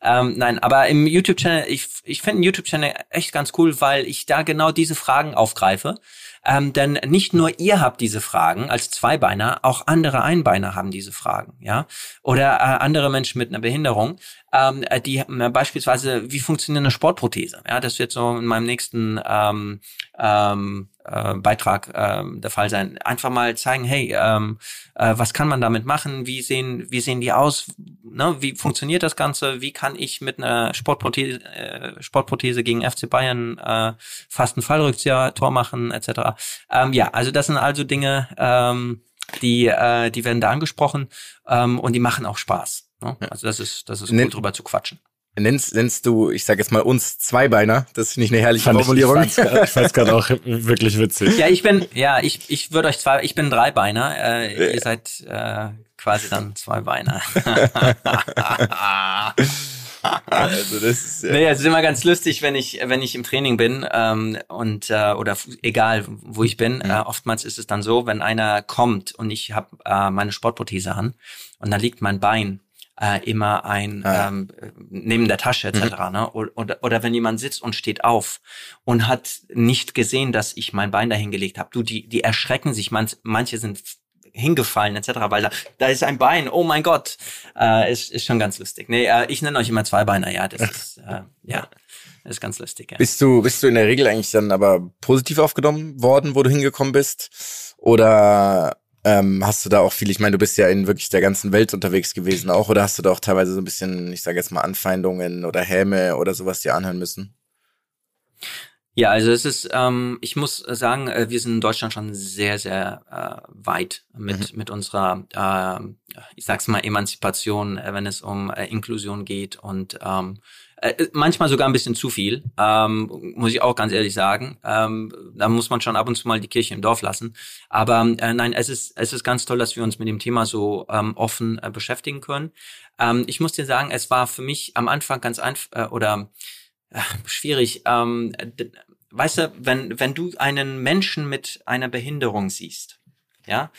ähm, nein, aber im YouTube-Channel, ich, ich finde den YouTube-Channel echt ganz cool, weil ich da genau diese Fragen aufgreife. Ähm, denn nicht nur ihr habt diese Fragen als Zweibeiner, auch andere Einbeiner haben diese Fragen, ja. Oder äh, andere Menschen mit einer Behinderung, ähm, die äh, beispielsweise, wie funktioniert eine Sportprothese? Ja, das wird so in meinem nächsten ähm, ähm, äh, Beitrag äh, der Fall sein. Einfach mal zeigen, hey, ähm, äh, was kann man damit machen? Wie sehen, wie sehen die aus? Ne? Wie funktioniert das Ganze? Wie kann ich mit einer Sportprothese, äh, Sportprothese gegen FC Bayern äh, fast ein Fallrückzieher, Tor machen, etc. Ähm, ja, also das sind also Dinge, ähm, die, äh, die werden da angesprochen ähm, und die machen auch Spaß. Ne? Also das ist, das ist gut drüber zu quatschen. Nennst, nennst du, ich sag jetzt mal uns Zweibeiner, das finde ich eine herrliche Fand Formulierung. Ich, ich fand's gerade auch wirklich witzig. Ja, ich bin, ja, ich, ich würde euch zwei, ich bin Dreibeiner, äh, äh. ihr seid äh, quasi dann Zweibeiner. also das ist ja. Naja, es ist immer ganz lustig, wenn ich wenn ich im Training bin ähm, und äh, oder egal wo ich bin. Mhm. Äh, oftmals ist es dann so, wenn einer kommt und ich habe äh, meine Sportprothese an und da liegt mein Bein äh, immer ein ah. ähm, neben der Tasche etc. Mhm. Ne? Oder, oder wenn jemand sitzt und steht auf und hat nicht gesehen, dass ich mein Bein dahin gelegt habe. Du, die, die erschrecken sich. Man, manche sind hingefallen etc., weil da, da ist ein Bein. Oh mein Gott, äh, ist, ist schon ganz lustig. Nee, äh, ich nenne euch immer Zweibeiner. Ja, das ist äh, ja. Das ist ganz lustig. Ja. Bist du bist du in der Regel eigentlich dann aber positiv aufgenommen worden, wo du hingekommen bist? Oder ähm, hast du da auch viel, ich meine, du bist ja in wirklich der ganzen Welt unterwegs gewesen auch, oder hast du da auch teilweise so ein bisschen, ich sage jetzt mal, Anfeindungen oder Häme oder sowas dir anhören müssen? Ja, also es ist, ähm, ich muss sagen, äh, wir sind in Deutschland schon sehr, sehr äh, weit mit, mhm. mit unserer, äh, ich sag's mal, Emanzipation, äh, wenn es um äh, Inklusion geht und ähm, äh, manchmal sogar ein bisschen zu viel, ähm, muss ich auch ganz ehrlich sagen. Ähm, da muss man schon ab und zu mal die Kirche im Dorf lassen. Aber äh, nein, es ist, es ist ganz toll, dass wir uns mit dem Thema so ähm, offen äh, beschäftigen können. Ähm, ich muss dir sagen, es war für mich am Anfang ganz einfach äh, oder äh, schwierig. Ähm, weißt du, wenn, wenn du einen Menschen mit einer Behinderung siehst, ja,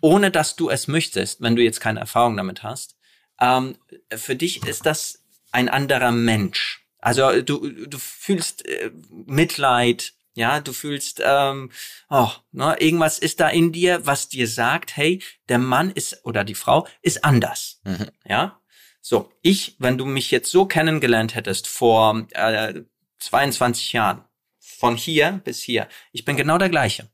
ohne dass du es möchtest, wenn du jetzt keine Erfahrung damit hast, ähm, für dich ist das ein anderer Mensch. Also du, du fühlst äh, Mitleid, ja, du fühlst, ähm, oh, ne, irgendwas ist da in dir, was dir sagt, hey, der Mann ist oder die Frau ist anders, mhm. ja. So, ich, wenn du mich jetzt so kennengelernt hättest vor äh, 22 Jahren, von hier bis hier, ich bin genau der gleiche.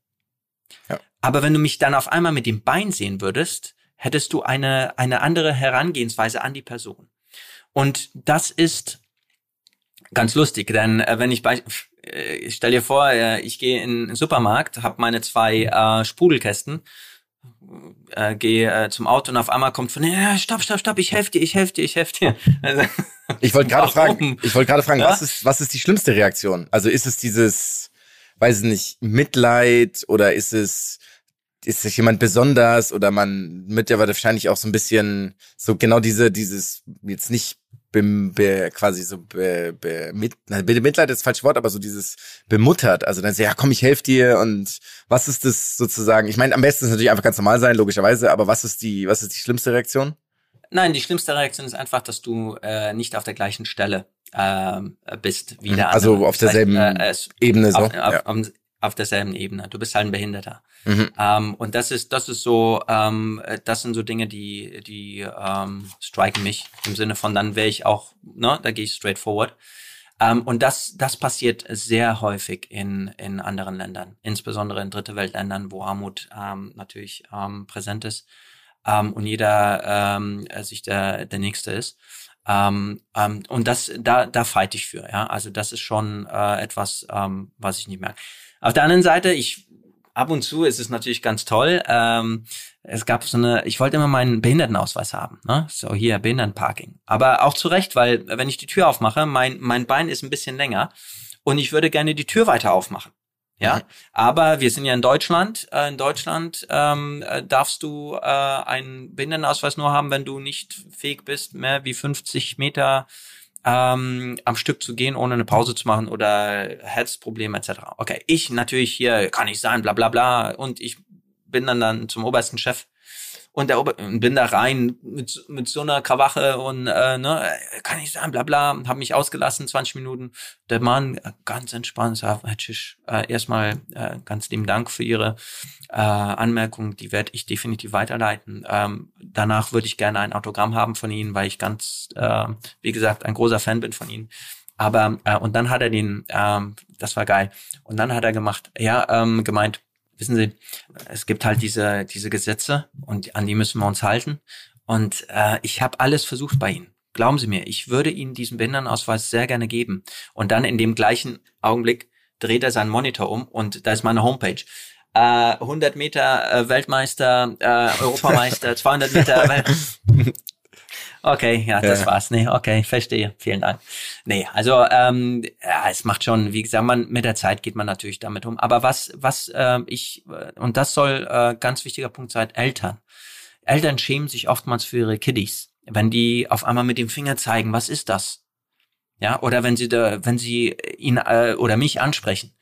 Ja. Aber wenn du mich dann auf einmal mit dem Bein sehen würdest, hättest du eine, eine andere Herangehensweise an die Person. Und das ist ganz lustig, denn äh, wenn ich bei äh, ich stell dir vor, äh, ich gehe in den Supermarkt, habe meine zwei äh, Sprudelkästen, äh, gehe äh, zum Auto und auf einmal kommt von, ja, stopp, stopp, stopp, ich helfe dir, ich helfe dir, ich helfe dir. Also, ich wollte gerade fragen, ich wollte gerade fragen, ja? was ist was ist die schlimmste Reaktion? Also ist es dieses, weiß ich nicht, Mitleid oder ist es ist es jemand besonders oder man mit ja wahrscheinlich auch so ein bisschen so genau diese dieses jetzt nicht be, be, quasi so be, be, mit, na, Mitleid ist das falsche Wort, aber so dieses bemuttert. Also dann so, ja komm, ich helfe dir und was ist das sozusagen? Ich meine, am besten ist natürlich einfach ganz normal sein, logischerweise, aber was ist die, was ist die schlimmste Reaktion? Nein, die schlimmste Reaktion ist einfach, dass du äh, nicht auf der gleichen Stelle äh, bist wie der Also andere. auf derselben äh, Ebene so. Auf, ja. auf, auf derselben Ebene. Du bist halt ein Behinderter. Mhm. Ähm, und das ist, das ist so, ähm, das sind so Dinge, die, die ähm, striken mich im Sinne von, dann wäre ich auch, ne, da gehe ich straight forward. Ähm, und das, das passiert sehr häufig in, in anderen Ländern, insbesondere in dritte Weltländern, wo Armut ähm, natürlich ähm, präsent ist ähm, und jeder ähm, sich der, der Nächste ist. Ähm, ähm, und das, da, da fight ich für, ja. Also das ist schon äh, etwas, ähm, was ich nicht merke. Auf der anderen Seite, ich ab und zu ist es natürlich ganz toll, ähm, es gab so eine, ich wollte immer meinen Behindertenausweis haben, ne? So hier Behindertenparking. Aber auch zu Recht, weil wenn ich die Tür aufmache, mein mein Bein ist ein bisschen länger und ich würde gerne die Tür weiter aufmachen. Ja, mhm. aber wir sind ja in Deutschland. Äh, in Deutschland ähm, äh, darfst du äh, einen Behindertenausweis nur haben, wenn du nicht fähig bist, mehr wie 50 Meter ähm, am Stück zu gehen, ohne eine Pause zu machen oder Herzprobleme etc. Okay, ich natürlich hier kann ich sein, bla bla bla. Und ich bin dann, dann zum obersten Chef und der Ober bin da rein mit, mit so einer Krawache und äh, ne, kann ich sagen, bla bla, habe mich ausgelassen, 20 Minuten. Der Mann äh, ganz entspannt, sagt, Herr äh, erstmal äh, ganz lieben Dank für Ihre äh, Anmerkung, die werde ich definitiv weiterleiten. Ähm, danach würde ich gerne ein Autogramm haben von Ihnen, weil ich ganz, äh, wie gesagt, ein großer Fan bin von Ihnen. Aber äh, und dann hat er den, ähm, das war geil. Und dann hat er gemacht, ja, ähm, gemeint, wissen Sie, es gibt halt diese, diese Gesetze und an die müssen wir uns halten. Und äh, ich habe alles versucht bei Ihnen. Glauben Sie mir, ich würde Ihnen diesen Behindertenausweis sehr gerne geben. Und dann in dem gleichen Augenblick dreht er seinen Monitor um und da ist meine Homepage. Äh, 100 Meter äh, Weltmeister, äh, Europameister, 200 Meter Welt Okay, ja, das ja. war's. Nee, okay, verstehe. Vielen Dank. Nee, also ähm, ja, es macht schon, wie gesagt, man mit der Zeit geht man natürlich damit um. Aber was, was äh, ich und das soll äh, ganz wichtiger Punkt sein: Eltern. Eltern schämen sich oftmals für ihre Kiddies, wenn die auf einmal mit dem Finger zeigen, was ist das? Ja, oder wenn sie da, wenn sie ihn äh, oder mich ansprechen.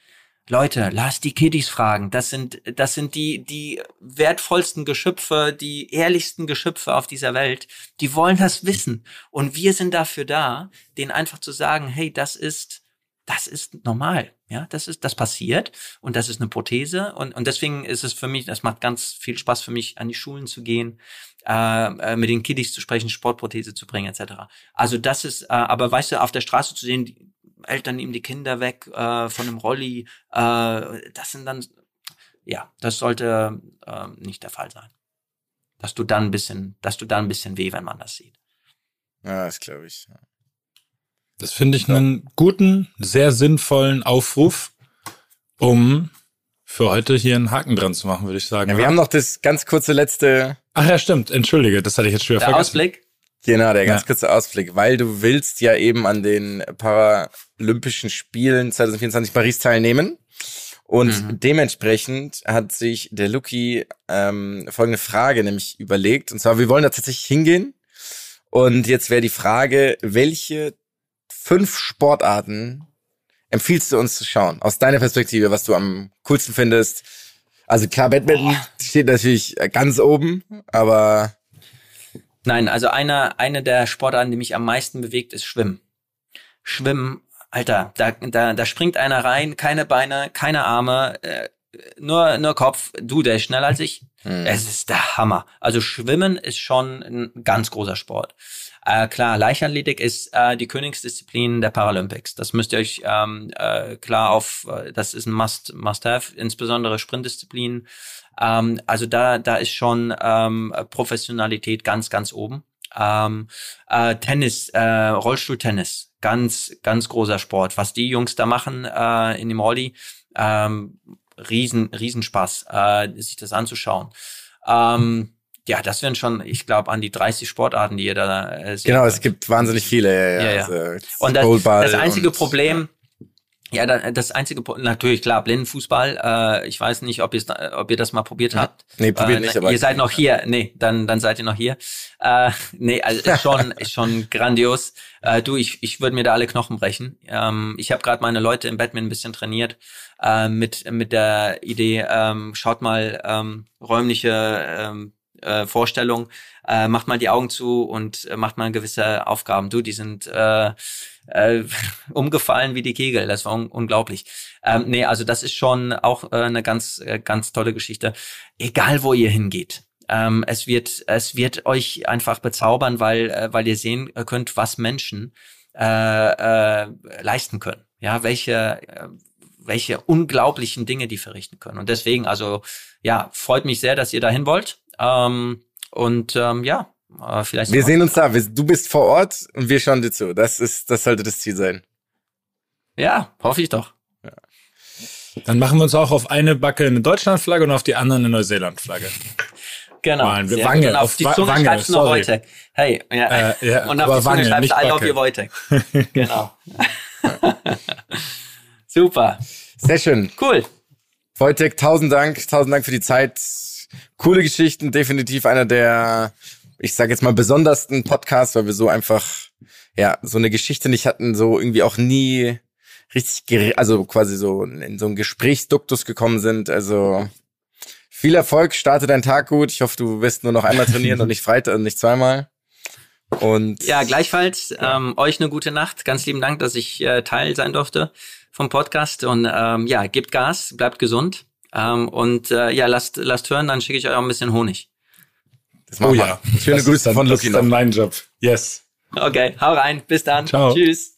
Leute, lasst die Kiddies fragen. Das sind, das sind die, die wertvollsten Geschöpfe, die ehrlichsten Geschöpfe auf dieser Welt. Die wollen das wissen. Und wir sind dafür da, denen einfach zu sagen, hey, das ist, das ist normal. Ja, das ist, das passiert. Und das ist eine Prothese. Und, und deswegen ist es für mich, das macht ganz viel Spaß für mich, an die Schulen zu gehen, äh, äh mit den Kiddies zu sprechen, Sportprothese zu bringen, etc. Also das ist, äh, aber weißt du, auf der Straße zu sehen, Eltern nehmen die Kinder weg äh, von dem Rolli. Äh, das sind dann, ja, das sollte äh, nicht der Fall sein. Dass du dann ein bisschen, dass du dann ein bisschen weh, wenn man das sieht. Ja, das glaube ich. Das finde ich einen guten, sehr sinnvollen Aufruf, um für heute hier einen Haken dran zu machen, würde ich sagen. Ja, wir haben noch das ganz kurze letzte. Ach ja, stimmt. Entschuldige, das hatte ich jetzt schon wieder der vergessen. Ausblick. Genau, der ganz ja. kurze Ausblick, weil du willst ja eben an den Paralympischen Spielen 2024 Paris teilnehmen. Und mhm. dementsprechend hat sich der Luki ähm, folgende Frage nämlich überlegt. Und zwar, wir wollen da tatsächlich hingehen. Und jetzt wäre die Frage, welche fünf Sportarten empfiehlst du uns zu schauen? Aus deiner Perspektive, was du am coolsten findest. Also klar, Badminton oh. steht natürlich ganz oben, aber Nein, also einer, eine der Sportarten, die mich am meisten bewegt, ist Schwimmen. Schwimmen, Alter, da, da, da springt einer rein, keine Beine, keine Arme, äh, nur, nur Kopf. Du, der ist schneller als ich. Hm. Es ist der Hammer. Also Schwimmen ist schon ein ganz großer Sport. Äh, klar, Leichtathletik ist äh, die Königsdisziplin der Paralympics. Das müsst ihr euch ähm, äh, klar auf, äh, das ist ein Must, Must-Have, insbesondere Sprintdisziplinen. Ähm, also da, da ist schon ähm, Professionalität ganz, ganz oben. Ähm, äh, Tennis, äh, Rollstuhltennis, ganz, ganz großer Sport. Was die Jungs da machen äh, in dem Rolli, ähm, riesen, Riesenspaß, äh, sich das anzuschauen. Ähm, ja, das wären schon, ich glaube, an die 30 Sportarten, die ihr da äh, Genau, es gibt wahnsinnig viele. Ja, ja. ja. Also, und das, das einzige und, Problem, ja, das einzige, natürlich klar, Blindenfußball. Äh, ich weiß nicht, ob, ob ihr das mal probiert habt. Nee, probiert äh, nicht. Aber ihr seid noch hier. Nee, dann, dann seid ihr noch hier. Äh, nee, also ist schon, ist schon grandios. Äh, du, ich, ich würde mir da alle Knochen brechen. Ähm, ich habe gerade meine Leute im Batman ein bisschen trainiert äh, mit mit der Idee. Ähm, schaut mal ähm, räumliche ähm, äh, Vorstellung, äh, macht mal die Augen zu und äh, macht mal gewisse Aufgaben. Du, die sind äh, äh, umgefallen wie die Kegel. Das war un unglaublich. Ähm, nee, also das ist schon auch äh, eine ganz, äh, ganz tolle Geschichte. Egal wo ihr hingeht. Ähm, es wird, es wird euch einfach bezaubern, weil, äh, weil ihr sehen könnt, was Menschen äh, äh, leisten können. Ja, welche, äh, welche unglaublichen Dinge die verrichten können. Und deswegen, also ja, freut mich sehr, dass ihr dahin wollt. Ähm, und ähm, ja, äh, vielleicht. Wir sehen uns da. Du bist vor Ort und wir schauen dir zu. Das ist, das sollte das Ziel sein. Ja, hoffe ich doch. Ja. Dann machen wir uns auch auf eine Backe eine Deutschlandflagge und auf die andere eine Neuseelandflagge. Genau. malen. Wir Wange. Und auf auf die Zunge Wange, schreibst du noch sorry. Wojtek. Hey, ja. Äh, ja, Und auf die Zunge Wange, schreibst du I love you, Wojtek. genau. Super. Sehr schön. Cool. Wojtek, tausend Dank, tausend Dank für die Zeit. Coole Geschichten, definitiv einer der, ich sage jetzt mal, besondersten Podcasts, weil wir so einfach, ja, so eine Geschichte nicht hatten, so irgendwie auch nie richtig, also quasi so in so einen Gesprächsduktus gekommen sind. Also viel Erfolg, starte deinen Tag gut. Ich hoffe, du wirst nur noch einmal trainieren und nicht Freitag und nicht zweimal. Und Ja, gleichfalls. Ähm, euch eine gute Nacht. Ganz lieben Dank, dass ich äh, Teil sein durfte vom Podcast. Und ähm, ja, gebt Gas, bleibt gesund. Ähm, und äh, ja, lasst, lasst hören, dann schicke ich euch auch ein bisschen Honig. das machen Oh wir. ja. Schöne Das Grüße ist dann, von Das Lucky ist noch. dann mein Job. Yes. Okay, hau rein. Bis dann. Ciao. Tschüss.